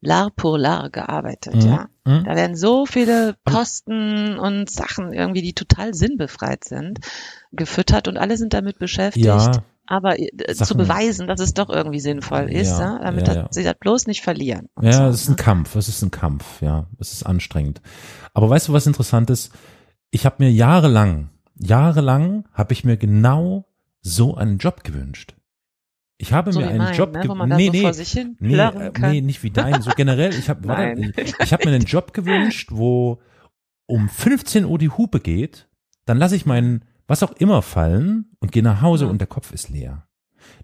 lar pour lar gearbeitet, mm. ja. Mhm. Da werden so viele Posten und Sachen irgendwie, die total sinnbefreit sind, gefüttert und alle sind damit beschäftigt. Ja aber äh, Sachen. zu beweisen, dass es doch irgendwie sinnvoll ist, ja, ja damit ja, ja. sie das bloß nicht verlieren. Ja, so, es ist ein ne? Kampf, es ist ein Kampf, ja, es ist anstrengend. Aber weißt du, was interessant ist? Ich habe mir jahrelang, jahrelang habe ich mir genau so einen Job gewünscht. Ich habe so mir einen mein, Job ne, gewünscht. Nee, so nee, nee, äh, nee, nicht wie dein, so generell. Ich habe [laughs] ich habe mir einen Job gewünscht, wo um 15 Uhr die Hupe geht, dann lasse ich meinen was auch immer fallen und gehe nach Hause und der Kopf ist leer.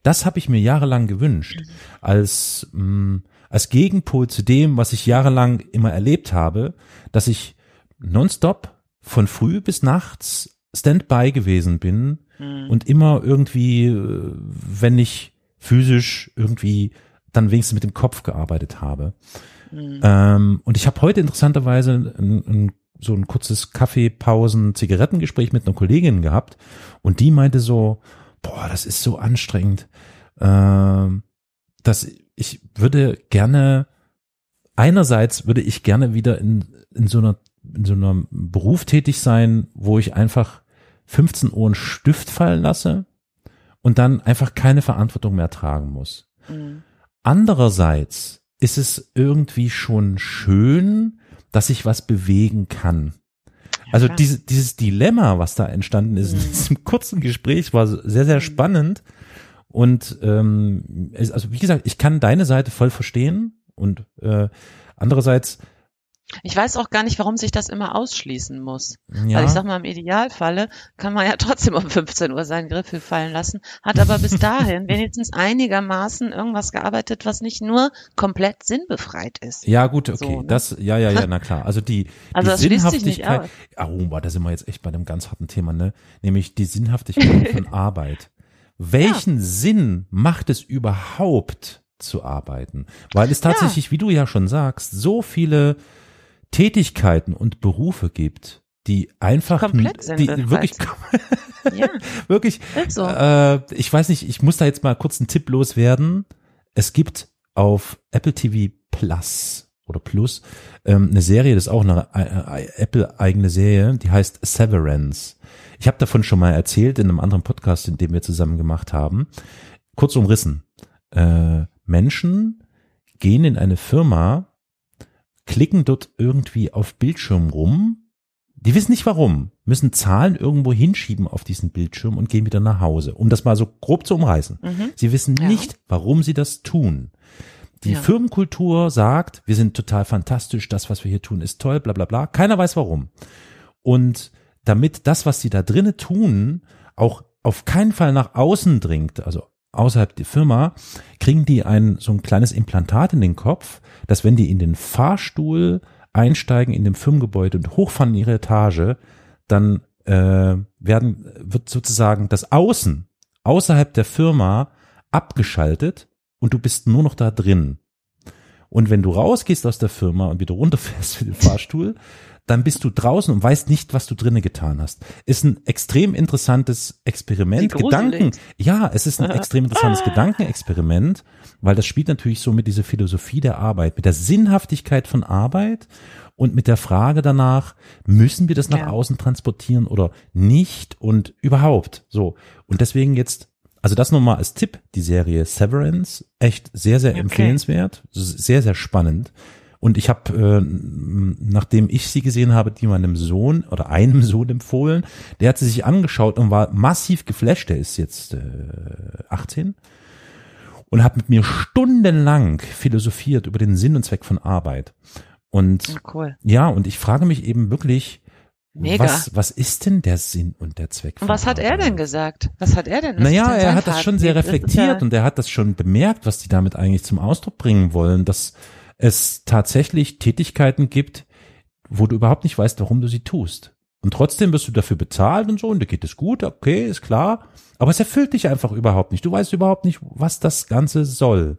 Das habe ich mir jahrelang gewünscht, mhm. als, mh, mm, als Gegenpol zu dem, was ich jahrelang immer erlebt habe, dass ich nonstop von früh bis nachts Standby gewesen bin mhm. und immer irgendwie, äh, wenn ich physisch irgendwie dann wenigstens mit dem Kopf gearbeitet habe. Mhm. Ähm, und ich habe heute interessanterweise ein, ein so ein kurzes Kaffeepausen, Zigarettengespräch mit einer Kollegin gehabt und die meinte so, boah, das ist so anstrengend, äh, dass ich würde gerne, einerseits würde ich gerne wieder in, in so einer, in so einem Beruf tätig sein, wo ich einfach 15 Uhr einen Stift fallen lasse und dann einfach keine Verantwortung mehr tragen muss. Mhm. Andererseits ist es irgendwie schon schön, dass ich was bewegen kann. Also ja. diese, dieses Dilemma, was da entstanden ist mhm. in diesem [laughs] kurzen Gespräch, war sehr, sehr mhm. spannend. Und ähm, also wie gesagt, ich kann deine Seite voll verstehen und äh, andererseits Ich weiß auch gar nicht, warum sich das immer ausschließen muss. Ja. Weil ich sag mal, im Idealfalle kann man ja [laughs] trotzdem um 15 Uhr seinen Griffel fallen lassen, hat aber bis [laughs] dahin wenigstens einigermaßen irgendwas gearbeitet, was nicht nur komplett sinnbefreit ist. Ja, gut, okay. So, ne? Das, ja, ja, ja, [laughs] na klar. Also die, Also die Sinnhaftigkeit. Oh, boah, da sind wir jetzt echt bei einem ganz harten Thema, ne? Nämlich die Sinnhaftigkeit von Arbeit. Welchen Sinn macht es überhaupt zu arbeiten? Weil es tatsächlich, wie du ja schon sagst, so viele Tätigkeiten und Berufe gibt, die einfach, Komplett die sinnbefreit wirklich, [laughs] Ja, wirklich, so. äh, ich weiß nicht, ich muss da jetzt mal kurz einen Tipp loswerden. Es gibt auf Apple TV Plus oder Plus ähm, eine Serie, das ist auch eine äh, äh, Apple-eigene Serie, die heißt Severance. Ich habe davon schon mal erzählt in einem anderen Podcast, in dem wir zusammen gemacht haben. Kurz umrissen. Äh, Menschen gehen in eine Firma, klicken dort irgendwie auf Bildschirm rum, die wissen nicht warum, müssen Zahlen irgendwo hinschieben auf diesen Bildschirm und gehen wieder nach Hause, um das mal so grob zu umreißen. Mhm. Sie wissen Ja. nicht, warum sie das tun. Die Ja. Firmenkultur sagt, wir sind total fantastisch, das, was wir hier tun, ist toll, bla bla bla. Keiner weiß warum. Und damit das, was sie da drinnen tun, auch auf keinen Fall nach außen dringt, also außerhalb der Firma, kriegen die ein so ein kleines Implantat in den Kopf, dass wenn die in den Fahrstuhl einsteigen in dem Firmengebäude und hochfahren in ihre Etage, dann äh, werden wird sozusagen das Außen außerhalb der Firma abgeschaltet und du bist nur noch da drin. Und wenn du rausgehst aus der Firma und wieder runterfährst für den Fahrstuhl, dann bist du draußen und weißt nicht, was du drinnen getan hast. Ist ein extrem interessantes Experiment. Gedanken, ja, es ist ein extrem interessantes Gedankenexperiment, weil das spielt natürlich so mit dieser Philosophie der Arbeit, mit der Sinnhaftigkeit von Arbeit und mit der Frage danach, müssen wir das nach Ja. außen transportieren oder nicht und überhaupt so. Und deswegen jetzt, also das nochmal als Tipp, die Serie Severance, echt sehr, sehr Okay. empfehlenswert, sehr, sehr spannend. Und ich habe, äh, nachdem ich sie gesehen habe, die meinem Sohn oder einem [laughs] Sohn empfohlen, der hat sie sich angeschaut und war massiv geflasht. Der ist jetzt äh, 18 und hat mit mir stundenlang philosophiert über den Sinn und Zweck von Arbeit. Und Ja, cool. ja, und ich frage mich eben wirklich, Mega. was, was ist denn der Sinn und der Zweck von Und was hat er denn gesagt? Was hat er denn? Was Naja, denn er hat das schon sehr reflektiert ja- und er hat das schon bemerkt, was die damit eigentlich zum Ausdruck bringen wollen, dass es tatsächlich Tätigkeiten gibt, wo du überhaupt nicht weißt, warum du sie tust. Und trotzdem wirst du dafür bezahlt und so, und da geht es gut, okay, ist klar. Aber es erfüllt dich einfach überhaupt nicht. Du weißt überhaupt nicht, was das Ganze soll.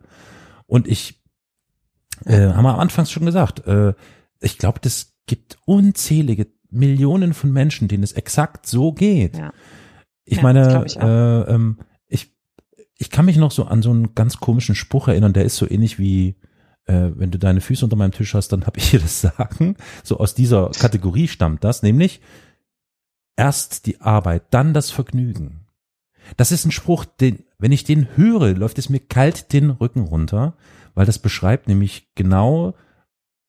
Und ich, äh, haben wir am Anfang schon gesagt, äh, ich glaube, das gibt unzählige Millionen von Menschen, denen es exakt so geht. Ja. Ich Ja, meine, ich äh, ähm, ich, ich kann mich noch so an so einen ganz komischen Spruch erinnern, der ist so ähnlich wie, äh, wenn du deine Füße unter meinem Tisch hast, dann habe ich hier das Sagen. So aus dieser Kategorie stammt das, nämlich erst die Arbeit, dann das Vergnügen. Das ist ein Spruch, den, wenn ich den höre, läuft es mir kalt den Rücken runter, weil das beschreibt nämlich genau,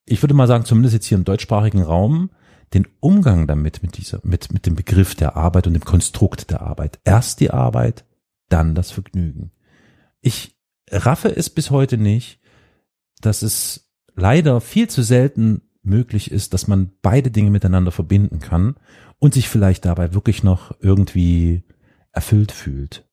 ich würde mal sagen, zumindest jetzt hier im deutschsprachigen Raum, den Umgang damit, mit dieser, mit, mit dem Begriff der Arbeit und dem Konstrukt der Arbeit. Erst die Arbeit, dann das Vergnügen. Ich raffe es bis heute nicht, dass es leider viel zu selten möglich ist, dass man beide Dinge miteinander verbinden kann und sich vielleicht dabei wirklich noch irgendwie erfüllt fühlt.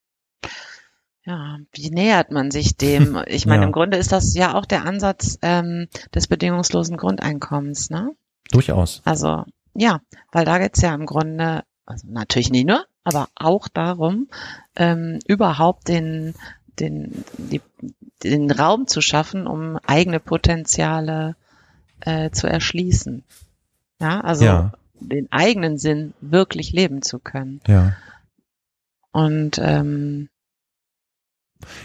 Ja, wie nähert man sich dem? [laughs] Ich meine, Ja. im Grunde ist das ja auch der Ansatz ähm, des bedingungslosen Grundeinkommens, ne? Durchaus. Also ja, weil da geht's ja im Grunde, also natürlich nicht nur, aber auch darum, ähm, überhaupt den, den, die, den Raum zu schaffen, um eigene Potenziale äh, zu erschließen. Ja, also Ja. den eigenen Sinn wirklich leben zu können. Ja. Und ähm,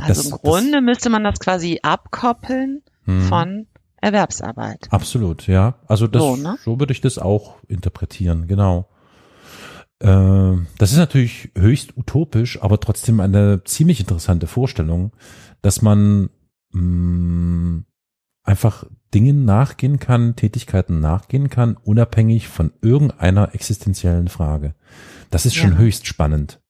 also Das- im das- Grunde müsste man das quasi abkoppeln Hm. von Erwerbsarbeit. Absolut, ja. Also das, So, so, ne? würde ich das auch interpretieren, genau. Äh, das ist natürlich höchst utopisch, aber trotzdem eine ziemlich interessante Vorstellung, dass man mh, einfach Dingen nachgehen kann, Tätigkeiten nachgehen kann, unabhängig von irgendeiner existenziellen Frage. Das ist schon Ja. höchst spannend.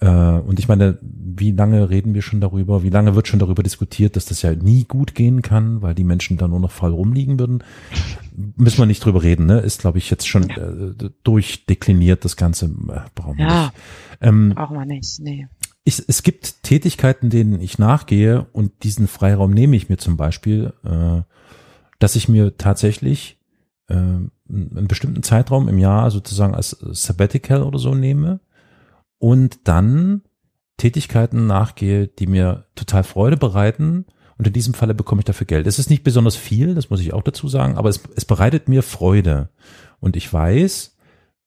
Äh, und ich meine, wie lange reden wir schon darüber? Wie lange wird schon darüber diskutiert, dass das ja nie gut gehen kann, weil die Menschen da nur noch faul rumliegen würden? Müssen wir nicht drüber reden, ne? Ist, glaube ich, jetzt schon äh, durchdekliniert, das Ganze. Äh, brauchen wir Ja. nicht. Ähm, Brauchen wir nicht, nee. Ich, es gibt Tätigkeiten, denen ich nachgehe und diesen Freiraum nehme ich mir zum Beispiel, äh, dass ich mir tatsächlich äh, einen bestimmten Zeitraum im Jahr sozusagen als Sabbatical oder so nehme und dann Tätigkeiten nachgehe, die mir total Freude bereiten und in diesem Falle bekomme ich dafür Geld. Es ist nicht besonders viel, das muss ich auch dazu sagen, aber es, es bereitet mir Freude und ich weiß,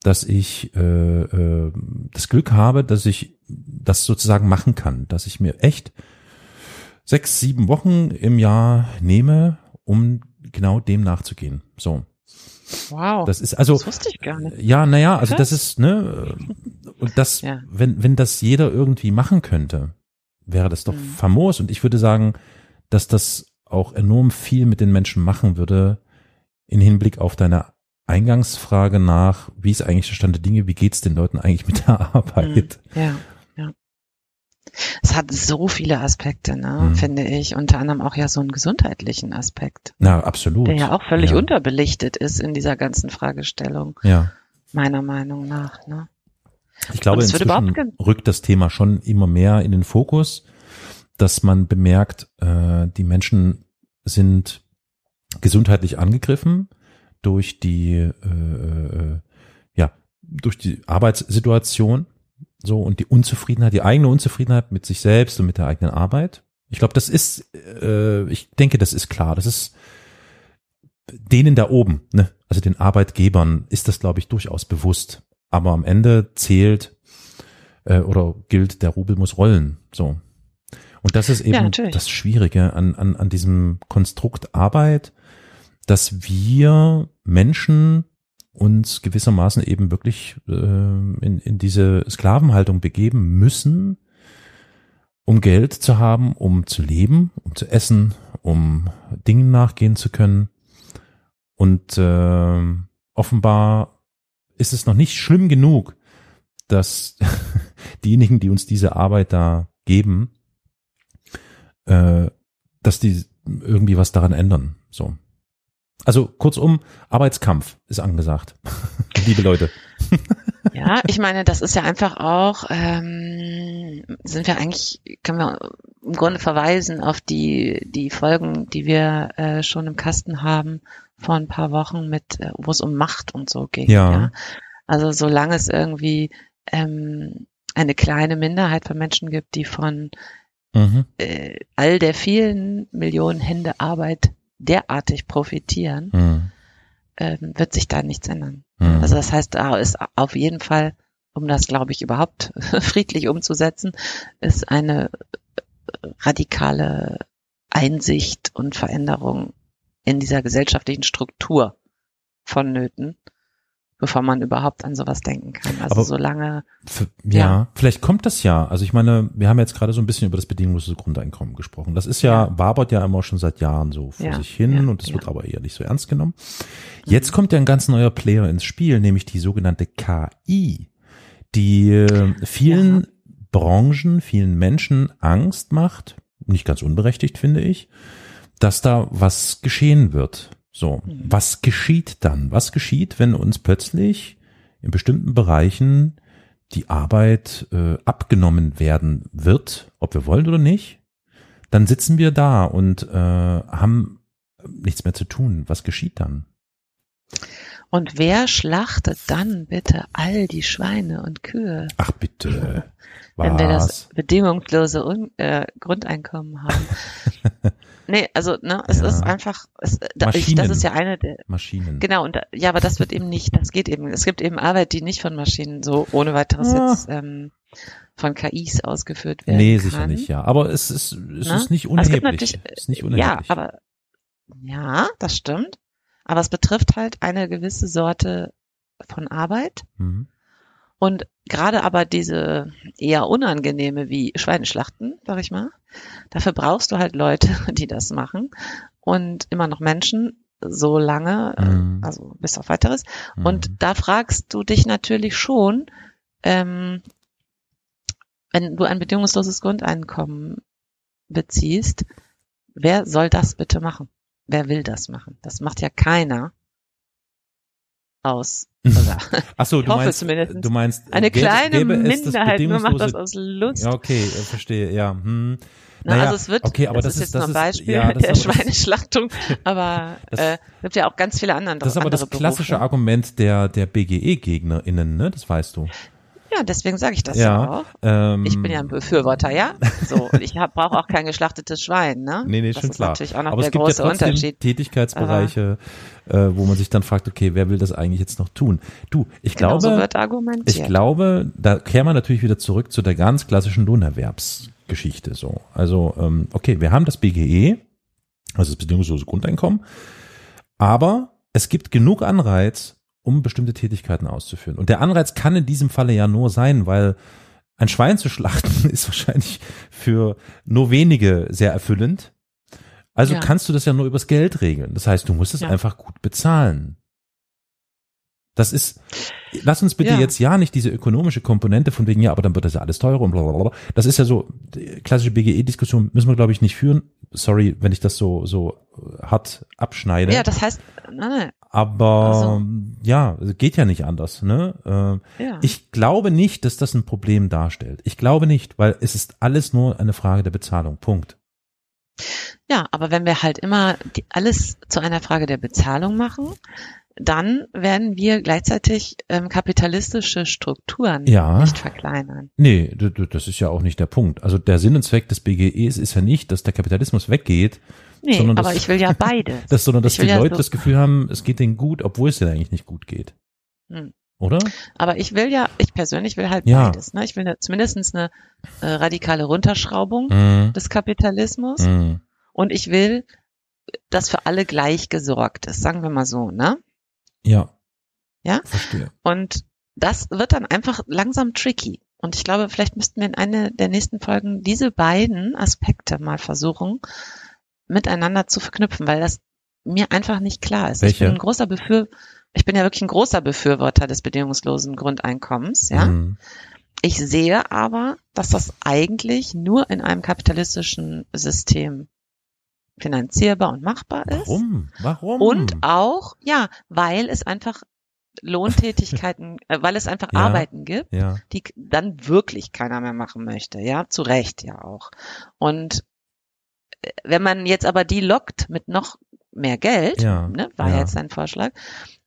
dass ich äh, äh, das Glück habe, dass ich das sozusagen machen kann, dass ich mir echt sechs, sieben Wochen im Jahr nehme, um genau dem nachzugehen. So, Wow. das ist also das wusste ich gar nicht. ja, naja, also das ist, ne, und das, Ja. wenn, wenn das jeder irgendwie machen könnte, wäre das doch Mhm. famos. Und ich würde sagen, dass das auch enorm viel mit den Menschen machen würde, in Hinblick auf deine Eingangsfrage nach, wie ist eigentlich der Stand der Dinge, wie geht's den Leuten eigentlich mit der Arbeit? Mhm. Ja. Es hat so viele Aspekte, ne, Mhm. finde ich. Unter anderem auch ja so einen gesundheitlichen Aspekt, Na, absolut. der ja auch völlig ja. unterbelichtet ist in dieser ganzen Fragestellung, Ja. meiner Meinung nach. Ne? Ich glaube, inzwischen rückt das Thema schon immer mehr in den Fokus, dass man bemerkt, äh, die Menschen sind gesundheitlich angegriffen durch die, äh, äh, ja, durch die Arbeitssituation, so und die Unzufriedenheit, die eigene Unzufriedenheit mit sich selbst und mit der eigenen Arbeit. Ich glaube, das ist, äh, ich denke, das ist klar. Das ist denen da oben, ne, also den Arbeitgebern, ist das, glaube ich, durchaus bewusst. Aber am Ende zählt äh, oder gilt, der Rubel muss rollen. So. Und das ist Ja, eben natürlich. das Schwierige an, an, an diesem Konstrukt Arbeit, dass wir Menschen uns gewissermaßen eben wirklich äh, in, in diese Sklavenhaltung begeben müssen, um Geld zu haben, um zu leben, um zu essen, um Dingen nachgehen zu können. Und äh, offenbar ist es noch nicht schlimm genug, dass [laughs] diejenigen, die uns diese Arbeit da geben, äh, dass die irgendwie was daran ändern. So. Also kurzum, Arbeitskampf ist angesagt. [laughs] Liebe Leute. Ja, ich meine, das ist ja einfach auch, ähm, sind wir eigentlich, können wir im Grunde verweisen auf die, die Folgen, die wir äh, schon im Kasten haben vor ein paar Wochen mit, äh, wo es um Macht und so ging. Ja. Also solange es irgendwie ähm, eine kleine Minderheit von Menschen gibt, die von Mhm. äh, all der vielen Millionen Hände Arbeit derartig profitieren, Mhm. ähm, wird sich da nichts ändern. Mhm. Also das heißt, da ist auf jeden Fall, um das, glaube ich, überhaupt [laughs] friedlich umzusetzen, ist eine äh, radikale Einsicht und Veränderung in dieser gesellschaftlichen Struktur vonnöten, bevor man überhaupt an sowas denken kann. Also Aber- solange, F- Ja, Ja. vielleicht kommt das ja. Also ich meine, wir haben jetzt gerade so ein bisschen über das bedingungslose Grundeinkommen gesprochen. Das ist ja, wabert ja immer schon seit Jahren so vor Ja, sich hin ja, und es ja. wird aber eher nicht so ernst genommen. Jetzt kommt ja ein ganz neuer Player ins Spiel, nämlich die sogenannte KI, die äh, vielen Branchen, vielen Menschen Angst macht, nicht ganz unberechtigt finde ich, dass da was geschehen wird. So, Mhm. was geschieht dann? Was geschieht, wenn uns plötzlich in bestimmten Bereichen die Arbeit äh, abgenommen werden wird, ob wir wollen oder nicht? Dann sitzen wir da und äh, haben nichts mehr zu tun. Was geschieht dann? und wer schlachtet dann bitte all die Schweine und Kühe, Ach bitte. [laughs] wenn wir das bedingungslose Un äh, Grundeinkommen haben? [laughs] nee, also ne, es Ja. ist einfach, es, da, ich, das ist ja eine der, Maschinen. Genau, und ja, aber das wird eben nicht, das geht eben. Es gibt eben Arbeit, die nicht von Maschinen so ohne weiteres Ah. jetzt ähm, von KIs ausgeführt werden Nee, kann. sicher nicht, ja. Aber es ist, es Ne? ist nicht unerheblich. Es ist nicht Ja, unerheblich. aber ja, das stimmt. Aber es betrifft halt eine gewisse Sorte von Arbeit. Mhm. Und gerade aber diese eher unangenehme wie Schweineschlachten, sag ich mal, dafür brauchst du halt Leute, [laughs] die das machen und immer noch Menschen, so lange, Mhm. also bis auf weiteres. Und Mhm. da fragst du dich natürlich schon, ähm, wenn du ein bedingungsloses Grundeinkommen beziehst, wer soll das bitte machen? Wer will das machen? Das macht ja keiner aus. Oder Ach so, du meinst, zumindest. du meinst, eine gäbe- kleine gäbe es Minderheit nur macht das aus Lust. Ja, okay, äh, verstehe, ja. Hm. Na, Naja, also es wird, okay, aber das, das ist ist- jetzt das nur ein ist- Beispiel ja, [laughs] das der ist aber Schweineschlachtung, aber [laughs] Das- äh, gibt ja auch ganz viele andere, Das ist aber das klassische Berufe. Argument der, der BGE-GegnerInnen, ne? Das weißt du. Ja, deswegen sage ich das Ja, ja auch. Ähm, Ich bin ja ein Befürworter, ja. So, und ich brauche auch kein geschlachtetes Schwein, ne? Nee, nee, das schon ist klar. natürlich auch noch Aber der es gibt große ja Unterschied. Tätigkeitsbereiche, äh, wo man sich dann fragt, okay, wer will das eigentlich jetzt noch tun? Du, ich Genau glaube, so wird argumentiert. ich glaube, da kehren wir natürlich wieder zurück zu der ganz klassischen Lohnerwerbsgeschichte. So, also ähm, okay, wir haben das BGE, also das bedingungslose Grundeinkommen, aber es gibt genug Anreiz, um bestimmte Tätigkeiten auszuführen. Und der Anreiz kann in diesem Falle ja nur sein, weil ein Schwein zu schlachten [laughs] ist wahrscheinlich für nur wenige sehr erfüllend. Also Ja. kannst du das ja nur übers Geld regeln. Das heißt, du musst es Ja. einfach gut bezahlen. Das ist, lass uns bitte Ja. jetzt ja nicht diese ökonomische Komponente von wegen, ja, aber dann wird das ja alles teurer und bla, bla, bla. Das ist ja so, klassische BGE-Diskussion müssen wir, glaube ich, nicht führen. Sorry, wenn ich das so, so hart abschneide. ja, das heißt, nein, nein, aber, Also. ja, geht ja nicht anders, ne? Äh, ja. ich glaube nicht, dass das ein Problem darstellt. Ich glaube nicht, weil es ist alles nur eine Frage der Bezahlung. Punkt. Ja, aber wenn wir halt immer die, alles zu einer Frage der Bezahlung machen, dann werden wir gleichzeitig ähm, kapitalistische Strukturen Ja. nicht verkleinern. Nee, das ist ja auch nicht der Punkt. Also der Sinn und Zweck des BGEs ist ja nicht, dass der Kapitalismus weggeht, Nee, Sondern aber das- ich will ja [laughs] beides. das, sondern dass die ja Leute so- das Gefühl haben, es geht denen gut, obwohl es denen eigentlich nicht gut geht. Hm. Oder? Aber ich will ja, ich persönlich will halt Ja. beides. Ne? Ich will eine, zumindest eine äh, radikale Runterschraubung Mhm. des Kapitalismus Mhm. und ich will, dass für alle gleich gesorgt ist, sagen wir mal so, ne? Ja. Ja? Verstehe. Und das wird dann einfach langsam tricky. Und ich glaube, vielleicht müssten wir in einer der nächsten Folgen diese beiden Aspekte mal versuchen, miteinander zu verknüpfen, weil das mir einfach nicht klar ist. Ich Welche? bin ein großer Befür ich bin ja wirklich ein großer Befürworter des bedingungslosen Grundeinkommens, ja. Mhm. Ich sehe aber, dass das eigentlich nur in einem kapitalistischen System finanzierbar und machbar ist. Warum? Warum? Und auch, ja, weil es einfach Lohntätigkeiten, [laughs] äh, weil es einfach Ja. Arbeiten gibt, ja. die dann wirklich keiner mehr machen möchte, ja, zu Recht ja auch. Und äh, wenn man jetzt aber die lockt mit noch mehr Geld, Ja, ne, war ja. jetzt sein Vorschlag,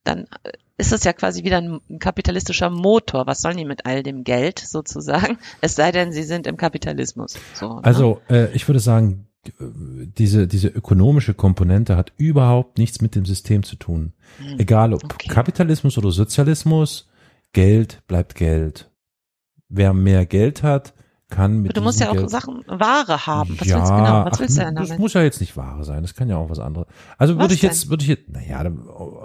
dann äh, ist es ja quasi wieder ein, ein kapitalistischer Motor. Was sollen die mit all dem Geld sozusagen? Es sei denn, sie sind im Kapitalismus. So, ne? Also äh, ich würde sagen, diese, diese ökonomische Komponente hat überhaupt nichts mit dem System zu tun. Hm. Egal ob Okay. Kapitalismus oder Sozialismus, Geld bleibt Geld. Wer mehr Geld hat, kann mit Du musst ja auch Geld Sachen, Ware haben. Was ja, willst du genau? Was ach, willst du denn Das damit? muss ja jetzt nicht Ware sein, das kann ja auch was anderes. Also Was würde ich denn? jetzt, würde ich jetzt, naja,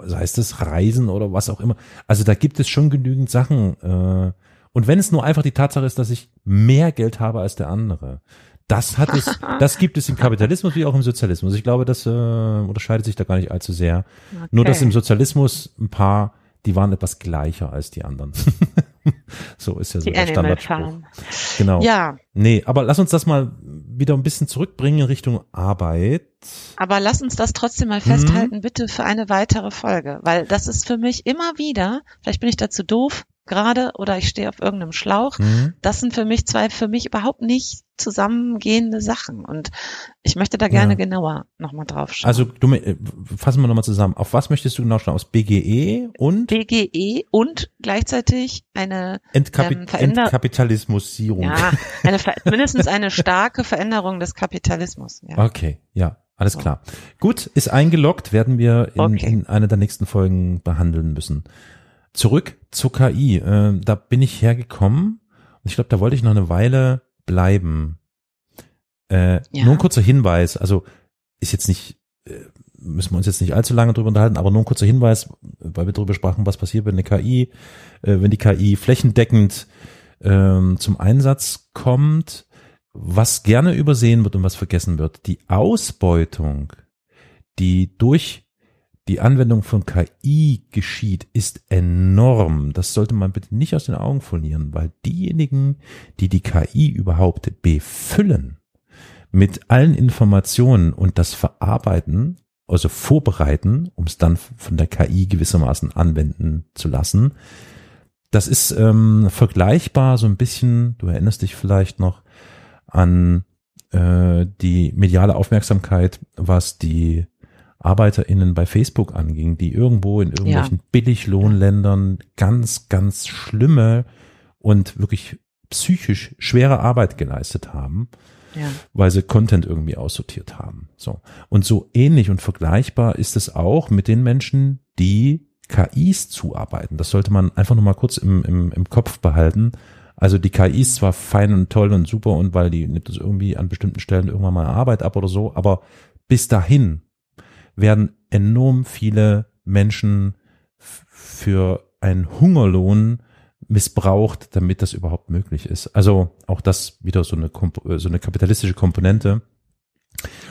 sei es das Reisen oder was auch immer. Also da gibt es schon genügend Sachen. Äh, und wenn es nur einfach die Tatsache ist, dass ich mehr Geld habe als der andere, das hat es, [laughs] das gibt es im Kapitalismus wie auch im Sozialismus. Ich glaube, das äh, unterscheidet sich da gar nicht allzu sehr. Nur dass Okay. im Sozialismus ein paar, die waren etwas gleicher als die anderen. [laughs] so ist ja so Die der Standardspruch. Farm. Genau. Ja, Nee, aber lass uns das mal wieder ein bisschen zurückbringen in Richtung Arbeit. aber lass uns das trotzdem Mhm. mal festhalten, bitte für eine weitere Folge, weil das ist für mich immer wieder, vielleicht bin ich dazu doof gerade oder ich stehe auf irgendeinem Schlauch, Mhm. das sind für mich zwei für mich überhaupt nicht zusammengehende Sachen und ich möchte da gerne Ja. genauer nochmal drauf schauen. Also du, äh, fassen wir nochmal zusammen. Auf was möchtest du genau schauen? Aus BGE und BGE und gleichzeitig eine Entkapi ähm, Entkapitalismusierung. ja, [laughs] eine mindestens eine starke Veränderung des Kapitalismus. Ja. Okay, ja, alles So. klar. Gut, ist eingeloggt, werden wir in, Okay. in einer der nächsten Folgen behandeln müssen. Zurück zur KI. Äh, da bin ich hergekommen und ich glaube, da wollte ich noch eine Weile bleiben. Äh, Ja. Nur ein kurzer Hinweis, also ist jetzt nicht, äh, müssen wir uns jetzt nicht allzu lange drüber unterhalten, aber nur ein kurzer Hinweis, weil wir drüber sprachen, was passiert, wenn eine KI, äh, wenn die KI flächendeckend ähm, zum Einsatz kommt, was gerne übersehen wird und was vergessen wird. Die Ausbeutung, die durch die Anwendung von KI geschieht, ist enorm. Das sollte man bitte nicht aus den Augen verlieren, weil diejenigen, die die KI überhaupt befüllen mit allen Informationen und das verarbeiten, also vorbereiten, um es dann von der KI gewissermaßen anwenden zu lassen, das ist ähm, vergleichbar so ein bisschen, du erinnerst dich vielleicht noch an äh, die mediale Aufmerksamkeit, was die ArbeiterInnen bei Facebook anging, die irgendwo in irgendwelchen Ja. Billiglohnländern ganz, ganz schlimme und wirklich psychisch schwere Arbeit geleistet haben, Ja. weil sie Content irgendwie aussortiert haben. So. Und so ähnlich und vergleichbar ist es auch mit den Menschen, die KIs zuarbeiten. Das sollte man einfach nur mal kurz im, im, im Kopf behalten. Also die KI ist zwar fein und toll und super und weil die nimmt es irgendwie an bestimmten Stellen irgendwann mal Arbeit ab oder so, aber bis dahin werden enorm viele Menschen für einen Hungerlohn missbraucht, damit das überhaupt möglich ist. Also auch das wieder so eine, äh, so eine kapitalistische Komponente.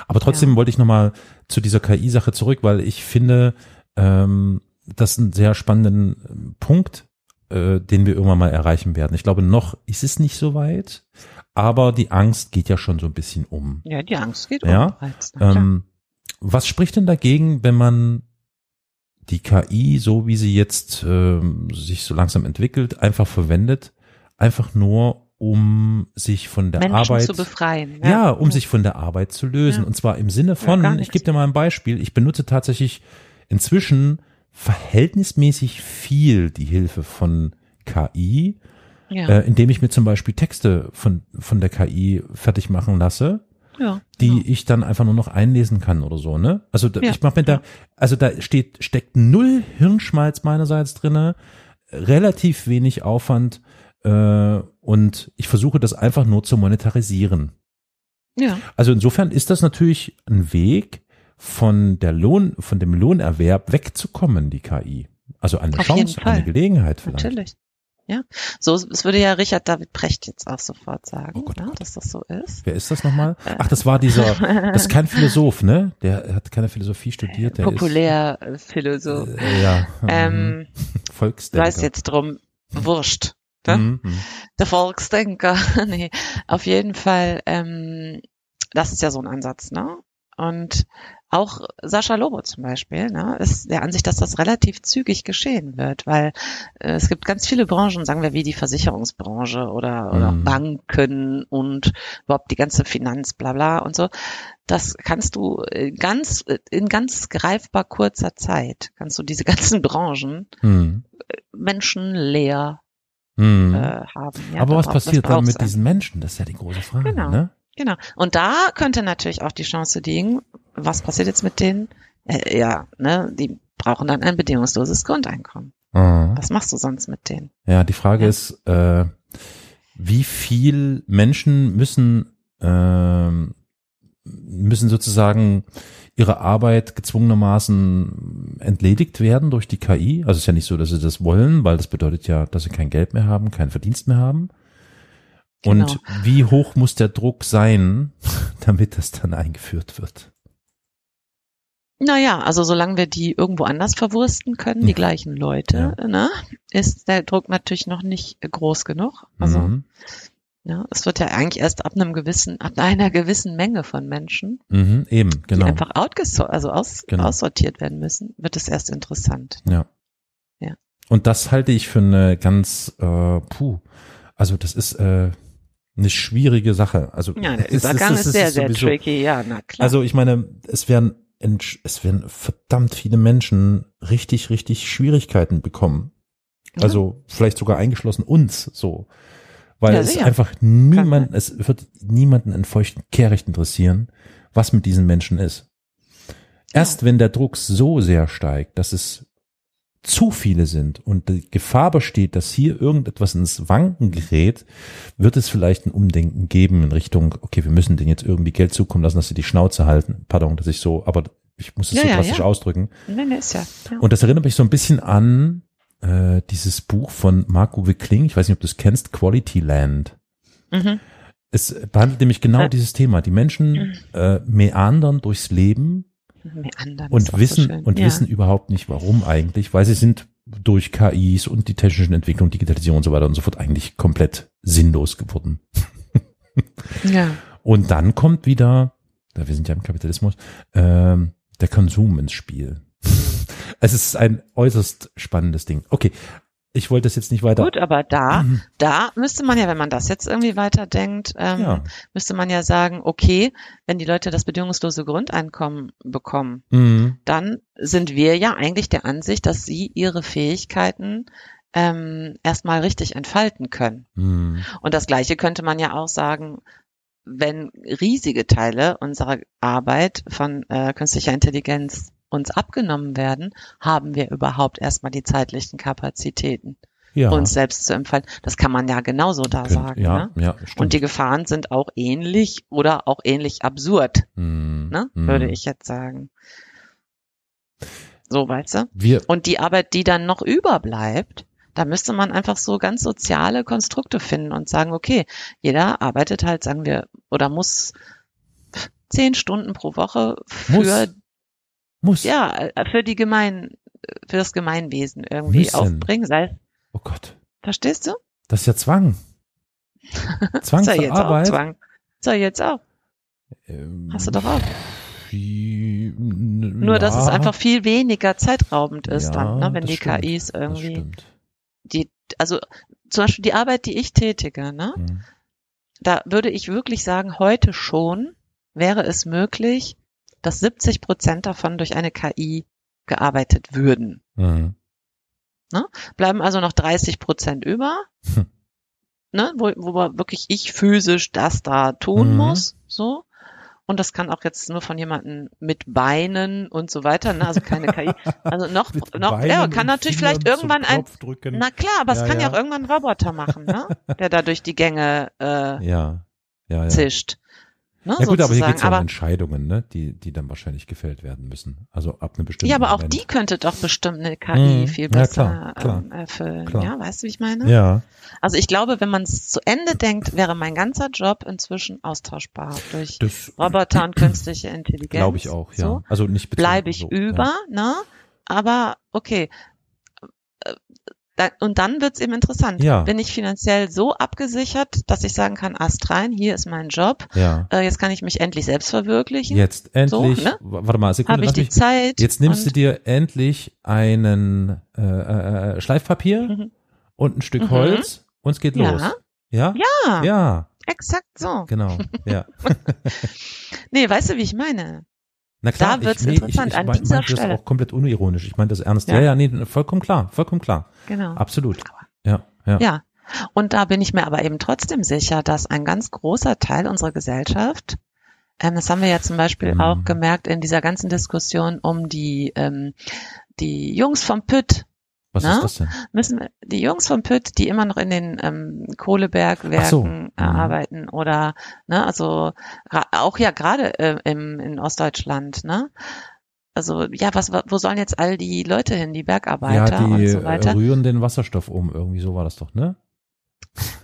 Aber trotzdem Ja. wollte ich nochmal zu dieser KI-Sache zurück, weil ich finde, ähm, das einen sehr spannenden ähm, Punkt, äh, den wir irgendwann mal erreichen werden. Ich glaube, noch ist es nicht so weit, aber die Angst geht ja schon so ein bisschen um. Ja, die Angst geht Ja, um bereits. Ähm, was spricht denn dagegen, wenn man die KI, so wie sie jetzt ähm, sich so langsam entwickelt, einfach verwendet, einfach nur um sich von der Menschen Arbeit zu befreien. ja, um sich von der Arbeit zu lösen. Ja. Und zwar im Sinne von, ich gebe dir mal ein Beispiel, ich benutze tatsächlich inzwischen verhältnismäßig viel die Hilfe von KI, ja. äh, indem ich mir zum Beispiel Texte von, von der KI fertig machen lasse ja. die genau. ich dann einfach nur noch einlesen kann oder so, ne? Also da, Ja. ich mache mir da, also da steht, steckt null Hirnschmalz meinerseits drinne, relativ wenig Aufwand äh, und ich versuche das einfach nur zu monetarisieren. ja. Also insofern ist das natürlich ein Weg von der Lohn, von dem Lohnerwerb wegzukommen, die KI. Also eine Auf Chance, eine. Gelegenheit vielleicht. Natürlich. Ja, so es würde ja Richard David Precht jetzt auch sofort sagen, Oh Gott, oh ne, dass das so ist. Wer ist das nochmal? Ach, das war dieser, [laughs] das ist kein Philosoph, ne? Der hat keine Philosophie studiert, der Populär äh, Philosoph. ist, äh, ja, mhm. ähm, Volksdenker. weiß jetzt drum, wurscht. Ne? Mhm, mhm. Der Volksdenker. [laughs] nee, auf jeden Fall, ähm, das ist ja so ein Ansatz, ne? Und auch Sascha Lobo zum Beispiel, ne, ist der Ansicht, dass das relativ zügig geschehen wird, weil äh, es gibt ganz viele Branchen, sagen wir wie die Versicherungsbranche oder, oder Mhm. Banken und überhaupt die ganze Finanz, bla bla und so. Das kannst du äh, ganz, äh, in ganz greifbar kurzer Zeit, kannst du diese [laughs] ganzen Branchen Mhm. menschenleer Mhm. äh, haben. Ja, Aber was passiert dann mit diesen Menschen? Das ist ja die große Frage, Genau. ne? Genau. Und da könnte natürlich auch die Chance liegen, was passiert jetzt mit denen? Äh, ja, ne, die brauchen dann ein bedingungsloses Grundeinkommen. Mhm. Was machst du sonst mit denen? Ja, die Frage Ja. ist, äh, wie viel Menschen müssen ähm, müssen sozusagen ihre Arbeit gezwungenermaßen entledigt werden durch die KI. Also es ist ja nicht so, dass sie das wollen, weil das bedeutet ja, dass sie kein Geld mehr haben, keinen Verdienst mehr haben. Und Genau. wie hoch muss der Druck sein, [laughs] damit das dann eingeführt wird? Naja, also solange wir die irgendwo anders verwursten können, die Ja. gleichen Leute, ne, ist der Druck natürlich noch nicht groß genug. Also, Mhm. ja, es wird ja eigentlich erst ab einem gewissen, ab einer gewissen Menge von Menschen, Mhm, eben, die genau. einfach outgeso- also aus, Genau. aussortiert werden müssen, wird es erst interessant. Ja. Ja. Und das halte ich für eine ganz, äh, puh, also das ist äh, eine schwierige Sache. Also Ja, der Übergang es ist sehr, sehr sowieso- tricky, ja, na klar. Also ich meine, es werden es werden verdammt viele Menschen richtig, richtig Schwierigkeiten bekommen. Ja. Also vielleicht sogar eingeschlossen uns so. Weil Ja, es sicher. einfach niemand, es wird niemanden einen feuchten Kehricht interessieren, was mit diesen Menschen ist. Erst wenn der Druck so sehr steigt, dass es zu viele sind und die Gefahr besteht, dass hier irgendetwas ins Wanken gerät, wird es vielleicht ein Umdenken geben in Richtung, okay, wir müssen denen jetzt irgendwie Geld zukommen lassen, dass sie die Schnauze halten. Pardon, dass ich so, aber ich muss es Ja, so ja, drastisch ja. ausdrücken. nee, nee, ist ja. Und das erinnert mich so ein bisschen an äh, dieses Buch von Marco Wickling, ich weiß nicht, ob du es kennst, Quality Land. mhm. Es behandelt nämlich genau dieses Thema. Die Menschen äh, meandern durchs Leben Meandern ist und wissen so und ja. wissen überhaupt nicht warum eigentlich, weil sie sind durch KIs und die technischen Entwicklungen, Digitalisierung und so weiter und so fort eigentlich komplett sinnlos geworden. [laughs] Ja. Und dann kommt wieder, da wir sind ja im Kapitalismus, ähm, der Konsum ins Spiel. [laughs] es ist ein äußerst spannendes Ding. Okay, ich wollte das jetzt nicht weiter. Gut, aber da, da müsste man ja, wenn man das jetzt irgendwie weiterdenkt, ähm, Ja. müsste man ja sagen, okay, wenn die Leute das bedingungslose Grundeinkommen bekommen, Mhm. dann sind wir ja eigentlich der Ansicht, dass sie ihre Fähigkeiten ähm, erstmal richtig entfalten können. Mhm. Und das Gleiche könnte man ja auch sagen, wenn riesige Teile unserer Arbeit von äh, künstlicher Intelligenz uns abgenommen werden, haben wir überhaupt erstmal die zeitlichen Kapazitäten, Ja. uns selbst zu entfalten. Das kann man ja genauso da Könnt- sagen. ja, Ne? ja, stimmt. Und die Gefahren sind auch ähnlich oder auch ähnlich absurd, Mhm. ne? Mhm. würde ich jetzt sagen. So, weißt du? Wir, Und die Arbeit, die dann noch überbleibt, da müsste man einfach so ganz soziale Konstrukte finden und sagen, okay, jeder arbeitet halt, sagen wir, oder muss zehn Stunden pro Woche für, muss, muss. ja, äh, für die Gemein, für das Gemeinwesen irgendwie Müssen. aufbringen, sei es, Oh Gott, verstehst du? das ist ja Zwang. Zwang [laughs] Ist ja jetzt Arbeit. auch Zwang. Ist ja jetzt auch. Ähm, Hast du doch auch. n- Nur, dass es ja. einfach viel weniger zeitraubend ist Ja, dann, ne, wenn die stimmt. KIs irgendwie, die, also zum Beispiel die Arbeit, die ich tätige, ne, Mhm. da würde ich wirklich sagen, heute schon wäre es möglich, dass 70 Prozent davon durch eine KI gearbeitet würden. Mhm. Bleiben also noch 30 Prozent über, Hm. ne, wo, wo man wirklich ich physisch das da tun Mhm. muss, so. Und das kann auch jetzt nur von jemandem mit Beinen und so weiter, ne, also keine KI. [laughs] Also noch, noch, Beinen ja, kann natürlich Fingern vielleicht irgendwann ein, drücken. na klar, aber es Ja, kann ja ja. auch irgendwann ein Roboter machen, ne, [laughs] der da durch die Gänge, äh, ja, ja, ja. zischt. Ne, Ja gut, aber hier geht es ja um aber, Entscheidungen, ne? die, die dann wahrscheinlich gefällt werden müssen. Also ab einem bestimmten Ja, aber auch Moment. die könnte doch bestimmt eine KI Mhm. viel Ja, besser klar, klar, ähm, erfüllen. klar. Ja, weißt du, wie ich meine? Ja, Also ich glaube, wenn man es zu Ende denkt, wäre mein ganzer Job inzwischen austauschbar durch das Roboter und [clears throat] künstliche Intelligenz. glaube ich auch, ja. So. Also nicht Bleibe ich so, über, ne? Aber okay. Äh, da- Und dann wird's eben interessant. Ja. Bin ich finanziell so abgesichert, dass ich sagen kann, Ast rein, hier ist mein Job, Ja. äh, jetzt kann ich mich endlich selbst verwirklichen. Jetzt endlich, ne? w- warte mal, Sekunde, Habe ich die mich, Zeit. jetzt nimmst du dir endlich einen äh, äh, Schleifpapier Mhm. und ein Stück Mhm. Holz und es geht Ja. los. Ja? Ja, Ja, exakt so. genau. Ja. [laughs] [laughs] Nee, weißt du, wie ich meine? Na klar, Da wird's ich, nee, interessant, ich, ich an mein- dieser meinte das Stelle. auch komplett unironisch. Ich meine das ernst. Ja. Ja. ja, nee, vollkommen klar, vollkommen klar. Genau. Absolut. Ja, ja. Ja. Und da bin ich mir aber eben trotzdem sicher, dass ein ganz großer Teil unserer Gesellschaft, ähm, das haben wir ja zum Beispiel Mhm. auch gemerkt in dieser ganzen Diskussion um die, ähm, die Jungs vom Pütt, Was Na? ist das denn? müssen wir, die Jungs vom Pütt, die immer noch in den ähm, Kohlebergwerken so. äh, Mhm. arbeiten oder, ne, also auch ja gerade äh, im, in Ostdeutschland, ne? Also ja, was, wo sollen jetzt all die Leute hin, die Bergarbeiter ja, die und so äh, weiter? rühren den Wasserstoff um. Irgendwie so war das doch, ne?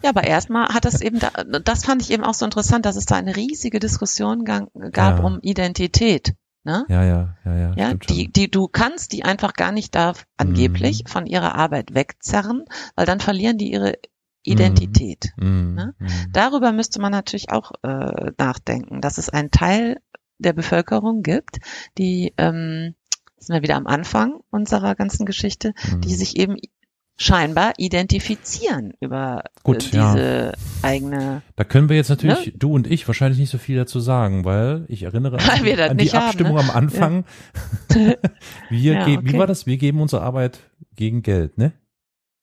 Ja, aber erstmal hat das eben, da, das fand ich eben auch so interessant, dass es da eine riesige Diskussion gang, gab Ja. um Identität. Ne? Ja, ja, ja, ja. Ja, die, die, du kannst die einfach gar nicht da angeblich Mhm. von ihrer Arbeit wegzerren, weil dann verlieren die ihre Identität. Mhm, ne? mhm. Darüber müsste man natürlich auch äh, nachdenken, dass es einen Teil der Bevölkerung gibt, die, ähm, sind wir wieder am Anfang unserer ganzen Geschichte, Mhm. die sich eben scheinbar identifizieren über Gut, äh, ja. diese eigene Da können wir jetzt natürlich, Ne? du und ich, wahrscheinlich nicht so viel dazu sagen, weil ich erinnere [laughs] an, wir das an die haben, Abstimmung ne? am Anfang. [laughs] [laughs] wir Ja, geben, wie okay. war das? Wir geben unsere Arbeit gegen Geld, ne?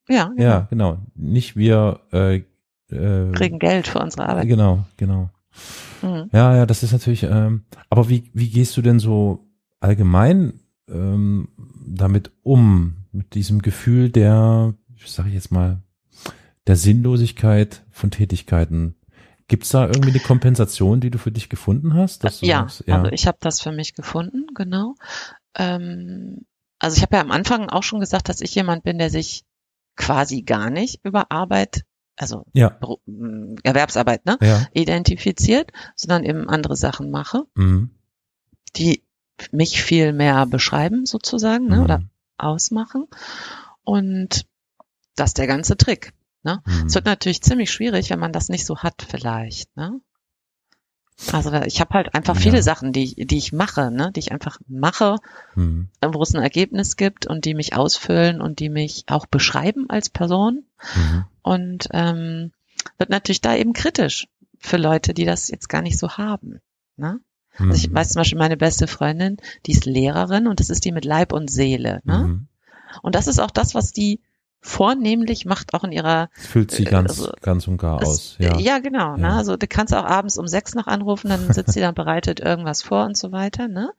Ja, genau. Ja, genau. Nicht wir äh, äh, kriegen Geld für unsere Arbeit. Genau, genau. Mhm. Ja, ja, das ist natürlich, ähm, aber wie, wie gehst du denn so allgemein ähm, damit um, mit diesem Gefühl der, sag ich jetzt mal, der Sinnlosigkeit von Tätigkeiten? Gibt's da irgendwie eine Kompensation, die du für dich gefunden hast? Ja, sagst, ja. also ich habe das für mich gefunden, genau. Ähm, also ich habe ja am Anfang auch schon gesagt, dass ich jemand bin, der sich quasi gar nicht über Arbeit, also ja, Beru- m, Erwerbsarbeit, ne, ja. identifiziert, sondern eben andere Sachen mache, Mhm. die mich viel mehr beschreiben sozusagen ne, Mhm. oder ausmachen. Und das ist der ganze Trick. Ne? Mhm. Es wird natürlich ziemlich schwierig, wenn man das nicht so hat vielleicht. Ne? Also ich habe halt einfach Ja. viele Sachen, die, die ich mache, ne? die ich einfach mache, Mhm. wo es ein Ergebnis gibt und die mich ausfüllen und die mich auch beschreiben als Person. Mhm. Und ähm, wird natürlich da eben kritisch für Leute, die das jetzt gar nicht so haben. Ne? Also ich Mhm. weiß zum Beispiel meine beste Freundin, die ist Lehrerin und das ist die mit Leib und Seele. Ne? Mhm. Und das ist auch das, was die vornehmlich macht, auch in ihrer Das füllt sie Äh, ganz, also, ganz und gar aus. Ja. genau. Ne? Ja. Also du kannst auch abends um sechs noch anrufen, dann sitzt sie dann [laughs] bereitet irgendwas vor und so weiter. Ne?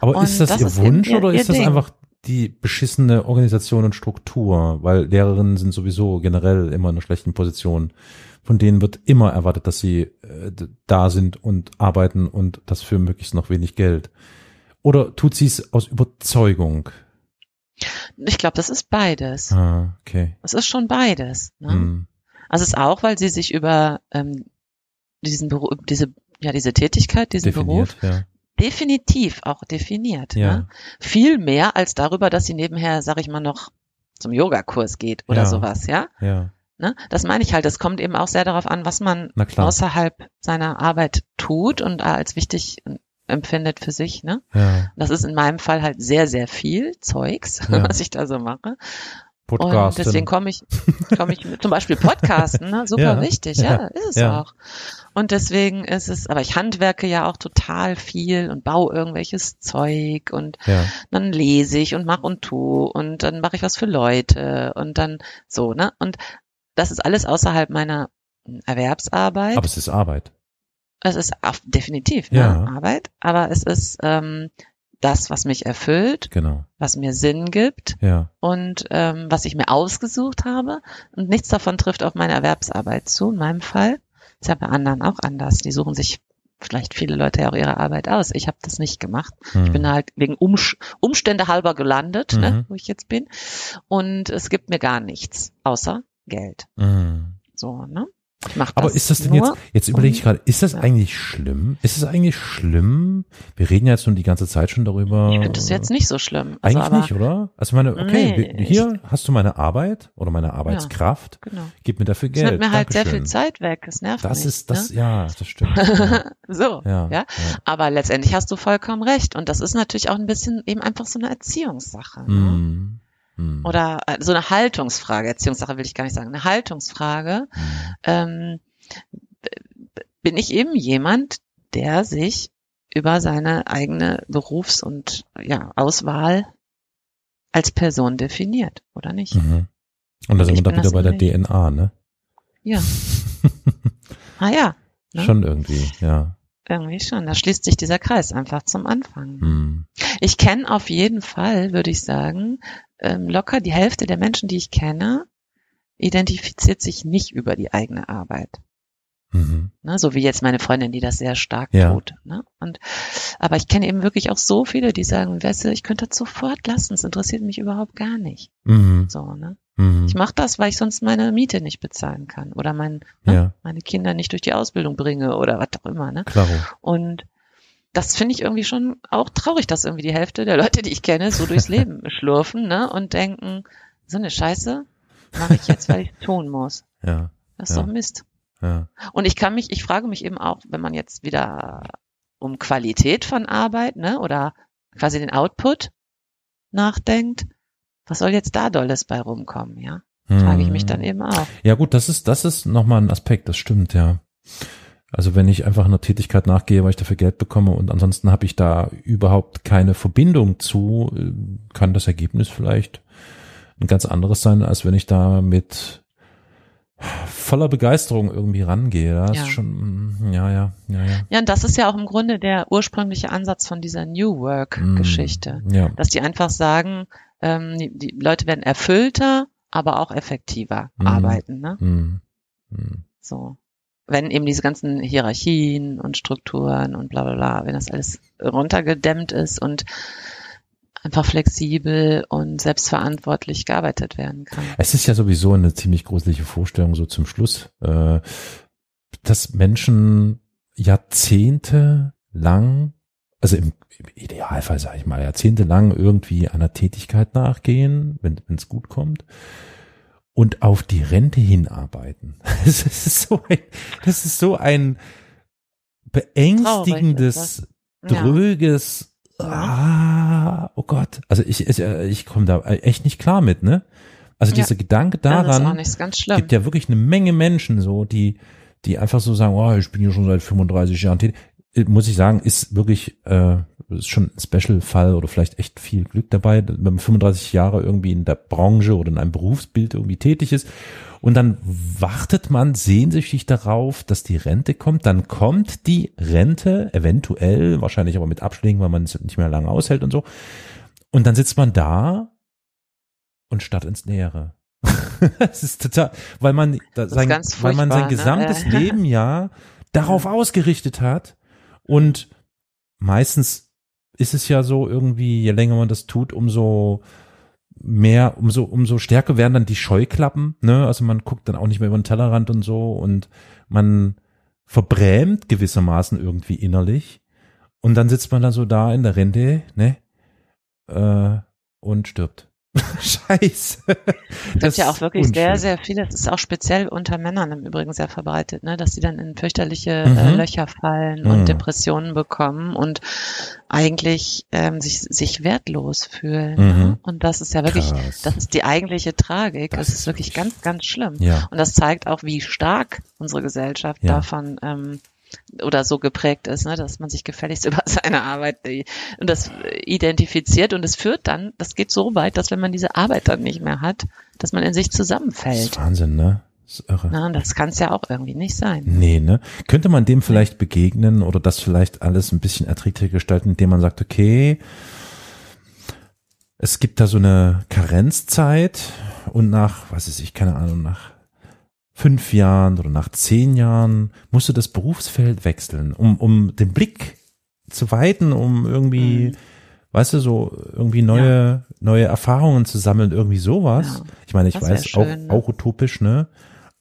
Aber und ist das, das ihr ist Wunsch ihr- oder ihr ist das Ding. einfach die beschissene Organisation und Struktur? Weil Lehrerinnen sind sowieso generell immer in einer schlechten Position. Von denen wird immer erwartet, dass sie äh, da sind und arbeiten und das für möglichst noch wenig Geld. Oder tut sie es aus Überzeugung? Ich glaube, das ist beides. Ah, okay. Es ist schon beides. Ne? Hm. Also es ist auch, weil sie sich über ähm, diesen Beruf, diese ja diese Tätigkeit, diesen Beruf Definiert, definitiv auch definiert. ja. Ja. Ne? Viel mehr als darüber, dass sie nebenher, sag ich mal, noch zum Yogakurs geht oder Ja. sowas, ja. Ja. Ne? Das meine ich halt. Es kommt eben auch sehr darauf an, was man außerhalb seiner Arbeit tut und als wichtig empfindet für sich. Ne? Ja. Das ist in meinem Fall halt sehr, sehr viel Zeugs, [laughs] Ja. was ich da so mache. Podcast. Und deswegen komme ich, [laughs] komme ich zum Beispiel Podcasten, ne? super Ja, wichtig, ja, ja, ist es ja. auch. Und deswegen ist es, aber ich handwerke ja auch total viel und baue irgendwelches Zeug und dann lese ich und mach und tu und dann mache ich was für Leute und dann so, ne? Und das ist alles außerhalb meiner Erwerbsarbeit. Aber es ist Arbeit. Es ist definitiv ne, Ja. Arbeit, aber es ist ähm, das, was mich erfüllt, Genau. was mir Sinn gibt Ja. und ähm, was ich mir ausgesucht habe. Und nichts davon trifft auf meine Erwerbsarbeit zu, in meinem Fall. Ist ja bei anderen auch anders. Die suchen sich vielleicht viele Leute ja auch ihre Arbeit aus. Ich habe das nicht gemacht. Hm. Ich bin halt wegen Umsch Umstände halber gelandet, ne, Mhm. wo ich jetzt bin. Und es gibt mir gar nichts außer Geld. Mhm. So, ne? Ich mach Aber das ist das denn jetzt, jetzt überlege ich gerade, ist das Ja. eigentlich schlimm? Ist es eigentlich schlimm? Wir reden ja jetzt schon die ganze Zeit schon darüber. Ich finde das jetzt nicht so schlimm. Also, Eigentlich aber, nicht, oder? Also meine, okay, Nee, hier hast du meine Arbeit oder meine Arbeitskraft, Genau. gib mir dafür Es Geld. nimmt mir halt sehr Dankeschön. viel Zeit weg. Es nervt Das mich. ist, das, ne? ja, das [laughs] stimmt. Ja, so, ja, ja. Aber letztendlich hast du vollkommen recht. Und das ist natürlich auch ein bisschen eben einfach so eine Erziehungssache. Ne? Oder äh, so eine Haltungsfrage. Erziehungssache will ich gar nicht sagen. Eine Haltungsfrage. hm. Ähm, bin ich eben jemand, der sich über seine eigene Berufs- und ja, Auswahl als Person definiert, oder nicht? Mhm. Und da sind wir dann wieder bei der nicht. DNA, ne? Ja. [laughs] Ah ja, Ne? Schon irgendwie, ja. Irgendwie schon. Da schließt sich dieser Kreis einfach zum Anfang. Hm. Ich kenne auf jeden Fall, würde ich sagen, ähm, locker die Hälfte der Menschen, die ich kenne, identifiziert sich nicht über die eigene Arbeit. Mhm. Ne? So wie jetzt meine Freundin, die das sehr stark Ja. tut. Ne? Und, aber ich kenne eben wirklich auch so viele, die sagen, weißt du, ich könnte das sofort lassen, es interessiert mich überhaupt gar nicht. Mhm. So, ne? Mhm. Ich mache das, weil ich sonst meine Miete nicht bezahlen kann oder mein, ne? Ja, meine Kinder nicht durch die Ausbildung bringe oder was auch immer. Ne? klaro. Und das finde ich irgendwie schon auch traurig, dass irgendwie die Hälfte der Leute, die ich kenne, so durchs Leben [laughs] schlurfen ne? und denken, so eine Scheiße mache ich jetzt, weil ich tun muss. Ja, Das ist Ja. doch Mist. Ja. Und ich kann mich, ich frage mich eben auch, wenn man jetzt wieder um Qualität von Arbeit, ne, oder quasi den Output nachdenkt, was soll jetzt da Dolles bei rumkommen, ja? Frage ich mich dann eben auch. Ja gut, das ist, das ist nochmal ein Aspekt, das stimmt, ja. Also wenn ich einfach einer Tätigkeit nachgehe, weil ich dafür Geld bekomme und ansonsten habe ich da überhaupt keine Verbindung zu, äh, kann das Ergebnis vielleicht ein ganz anderes sein, als wenn ich da mit voller Begeisterung irgendwie rangehe. Das Ja. ist schon, mm, ja, ja, ja, ja. Ja, und das ist ja auch im Grunde der ursprüngliche Ansatz von dieser New Work-Geschichte. Mm, Ja. Dass die einfach sagen, ähm, die, die Leute werden erfüllter, aber auch effektiver Mhm. arbeiten, ne? Mm, mm. So. Wenn eben diese ganzen Hierarchien und Strukturen und bla bla bla, wenn das alles runtergedämmt ist und einfach flexibel und selbstverantwortlich gearbeitet werden kann. Es ist ja sowieso eine ziemlich gruselige Vorstellung so zum Schluss, äh, dass Menschen Jahrzehnte lang also im, im Idealfall, sage ich mal, jahrzehntelang irgendwie einer Tätigkeit nachgehen, wenn es gut kommt und auf die Rente hinarbeiten. [laughs] Das ist so ein, das ist so ein beängstigendes, Traurig, dröges. Ah, oh Gott. Also ich, ich, ich komme da echt nicht klar mit, ne? Also ja. dieser Gedanke daran, ja, gibt ja wirklich eine Menge Menschen so, die, die einfach so sagen, oh, ich bin hier schon seit 35 Jahren tätig. Muss ich sagen, ist wirklich äh, ist schon ein Special-Fall oder vielleicht echt viel Glück dabei, wenn man 35 Jahre irgendwie in der Branche oder in einem Berufsbild irgendwie tätig ist. Und dann wartet man sehnsüchtig darauf, dass die Rente kommt. Dann kommt die Rente, eventuell, wahrscheinlich aber mit Abschlägen, weil man es nicht mehr lange aushält und so. Und dann sitzt man da und starrt ins Nähere. Es [laughs] ist total, weil man, sein, weil man sein ne? gesamtes ne? Leben ja [laughs] darauf ausgerichtet hat und meistens ist es ja so irgendwie, je länger man das tut, umso mehr, umso, umso stärker werden dann die Scheuklappen, ne? Also man guckt dann auch nicht mehr über den Tellerrand und so und man verbrämt gewissermaßen irgendwie innerlich. Und dann sitzt man dann so da in der Rente, ne? Äh, und stirbt. [laughs] Scheiße. Es gibt ja auch wirklich unschön. sehr, sehr viele, das ist auch speziell unter Männern im Übrigen sehr verbreitet, ne, dass sie dann in fürchterliche äh, mhm. äh, Löcher fallen mhm. und Depressionen bekommen und eigentlich ähm, sich, sich wertlos fühlen. Mhm. Ne? Und das ist ja wirklich, Krass. das ist die eigentliche Tragik. Das, das ist wirklich ganz, ganz schlimm. Ja. Und das zeigt auch, wie stark unsere Gesellschaft ja. davon ähm, oder so geprägt ist, ne, dass man sich gefälligst [laughs] über seine Arbeit äh, und das identifiziert und es führt dann, das geht so weit, dass wenn man diese Arbeit dann nicht mehr hat, dass man in sich zusammenfällt. Das ist Wahnsinn, ne? Das ist irre. Na, das kann es ja auch irgendwie nicht sein. Nee, ne? Könnte man dem vielleicht begegnen oder das vielleicht alles ein bisschen erträglicher gestalten, indem man sagt, okay, es gibt da so eine Karenzzeit und nach, was ist ich, keine Ahnung, nach fünf Jahren oder nach zehn Jahren musst du das Berufsfeld wechseln, um, um den Blick zu weiten, um irgendwie, mhm. weißt du, so irgendwie neue, ja. neue Erfahrungen zu sammeln, irgendwie sowas. Ja. Ich meine, ich das weiß, schön, auch, ne? auch utopisch, ne?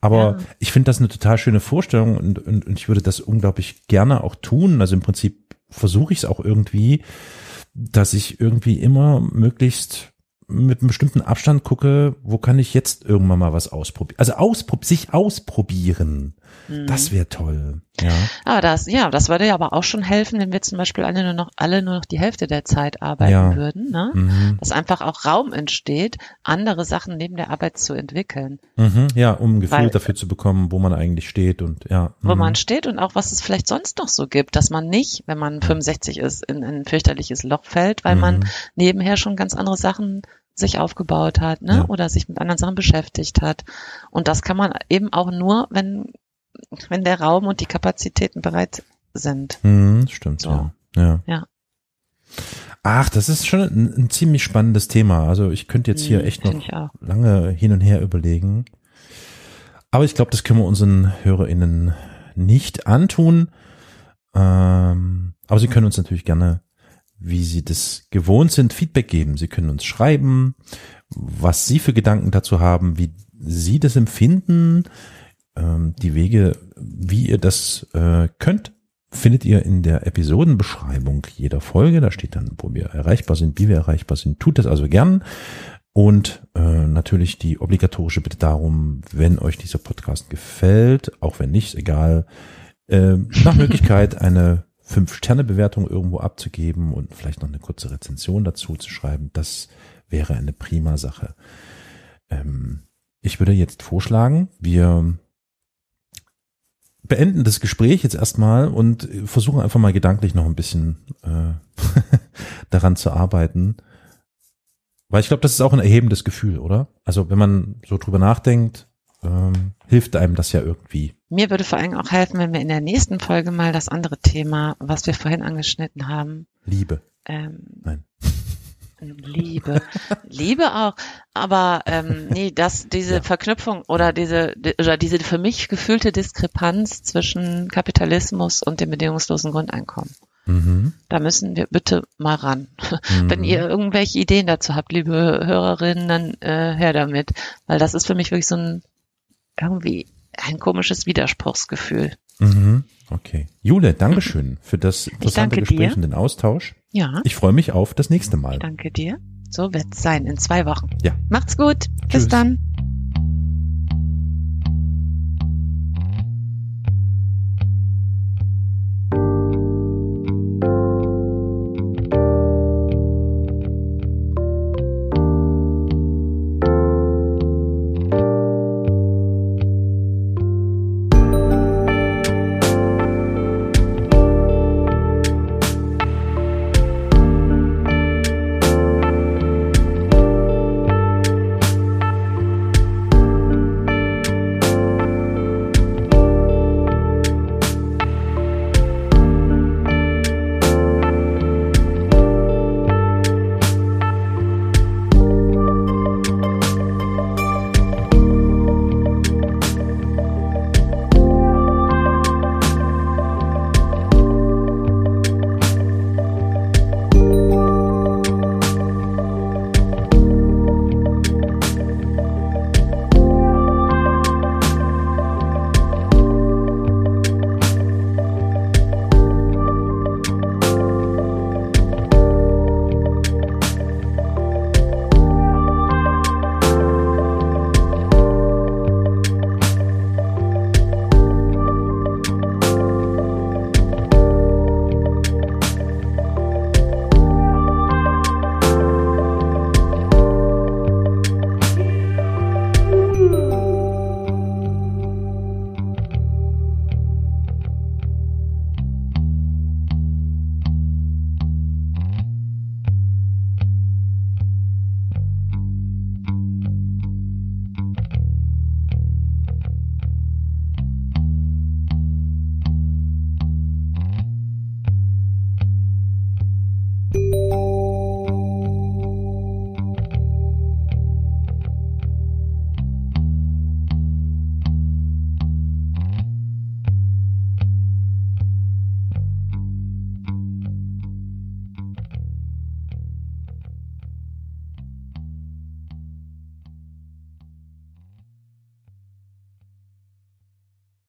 Aber ja. ich finde das eine total schöne Vorstellung und, und, und ich würde das unglaublich gerne auch tun. Also im Prinzip versuche ich es auch irgendwie, dass ich irgendwie immer möglichst mit einem bestimmten Abstand gucke, wo kann ich jetzt irgendwann mal was ausprobieren. Also ausprob sich ausprobieren. Mhm. Das wäre toll. Ja. Aber das, ja, das würde ja aber auch schon helfen, wenn wir zum Beispiel alle nur noch, alle nur noch die Hälfte der Zeit arbeiten ja. würden, ne? Mhm. Dass einfach auch Raum entsteht, andere Sachen neben der Arbeit zu entwickeln. Mhm. Ja, um ein Gefühl Weil, dafür zu bekommen, wo man eigentlich steht und ja. Wo man mhm. steht und auch was es vielleicht sonst noch so gibt, dass man nicht, wenn man 65 ist, in, in ein fürchterliches Loch fällt, weil man mhm. nebenher schon ganz andere Sachen sich aufgebaut hat, ne? Ja. Oder sich mit anderen Sachen beschäftigt hat. Und das kann man eben auch nur, wenn, wenn der Raum und die Kapazitäten bereit sind. Mhm, stimmt, so. ja. ja. Ja. Ach, das ist schon ein, ein, ziemlich spannendes Thema. Also ich könnte jetzt hier mhm, echt noch lange hin und her überlegen. Aber ich glaube, das können wir unseren HörerInnen nicht antun. Ähm, aber sie können uns natürlich gerne wie Sie das gewohnt sind, Feedback geben. Sie können uns schreiben, was Sie für Gedanken dazu haben, wie Sie das empfinden. Ähm, die Wege, wie ihr das äh, könnt, findet ihr in der Episodenbeschreibung jeder Folge. Da steht dann, wo wir erreichbar sind, wie wir erreichbar sind. Tut das also gern. Und äh, natürlich die obligatorische Bitte darum, wenn euch dieser Podcast gefällt, auch wenn nicht, egal, äh, nach Möglichkeit eine Fünf-Sterne-Bewertung irgendwo abzugeben und vielleicht noch eine kurze Rezension dazu zu schreiben, das wäre eine prima Sache. Ähm, ich würde jetzt vorschlagen, wir beenden das Gespräch jetzt erstmal und versuchen einfach mal gedanklich noch ein bisschen äh, [laughs] daran zu arbeiten. Weil ich glaube, das ist auch ein erhebendes Gefühl, oder? Also wenn man so drüber nachdenkt, ähm, hilft einem das ja irgendwie. Mir würde vor allem auch helfen, wenn wir in der nächsten Folge mal das andere Thema, was wir vorhin angeschnitten haben. Liebe. Ähm, Nein. Liebe. Liebe auch. Aber ähm, nee, das, diese [laughs] ja. Verknüpfung oder diese oder diese für mich gefühlte Diskrepanz zwischen Kapitalismus und dem bedingungslosen Grundeinkommen. Mhm. Da müssen wir bitte mal ran. Mhm. [laughs] Wenn ihr irgendwelche Ideen dazu habt, liebe Hörerinnen, dann äh, her damit. Weil das ist für mich wirklich so ein irgendwie ein komisches Widerspruchsgefühl. Mhm. Okay. Jule, Dankeschön für das interessante Gespräch dir. und den Austausch. Ja. Ich freue mich auf das nächste Mal. Danke dir. So wird's sein in zwei Wochen. Ja. Macht's gut. Tschüss. Bis dann.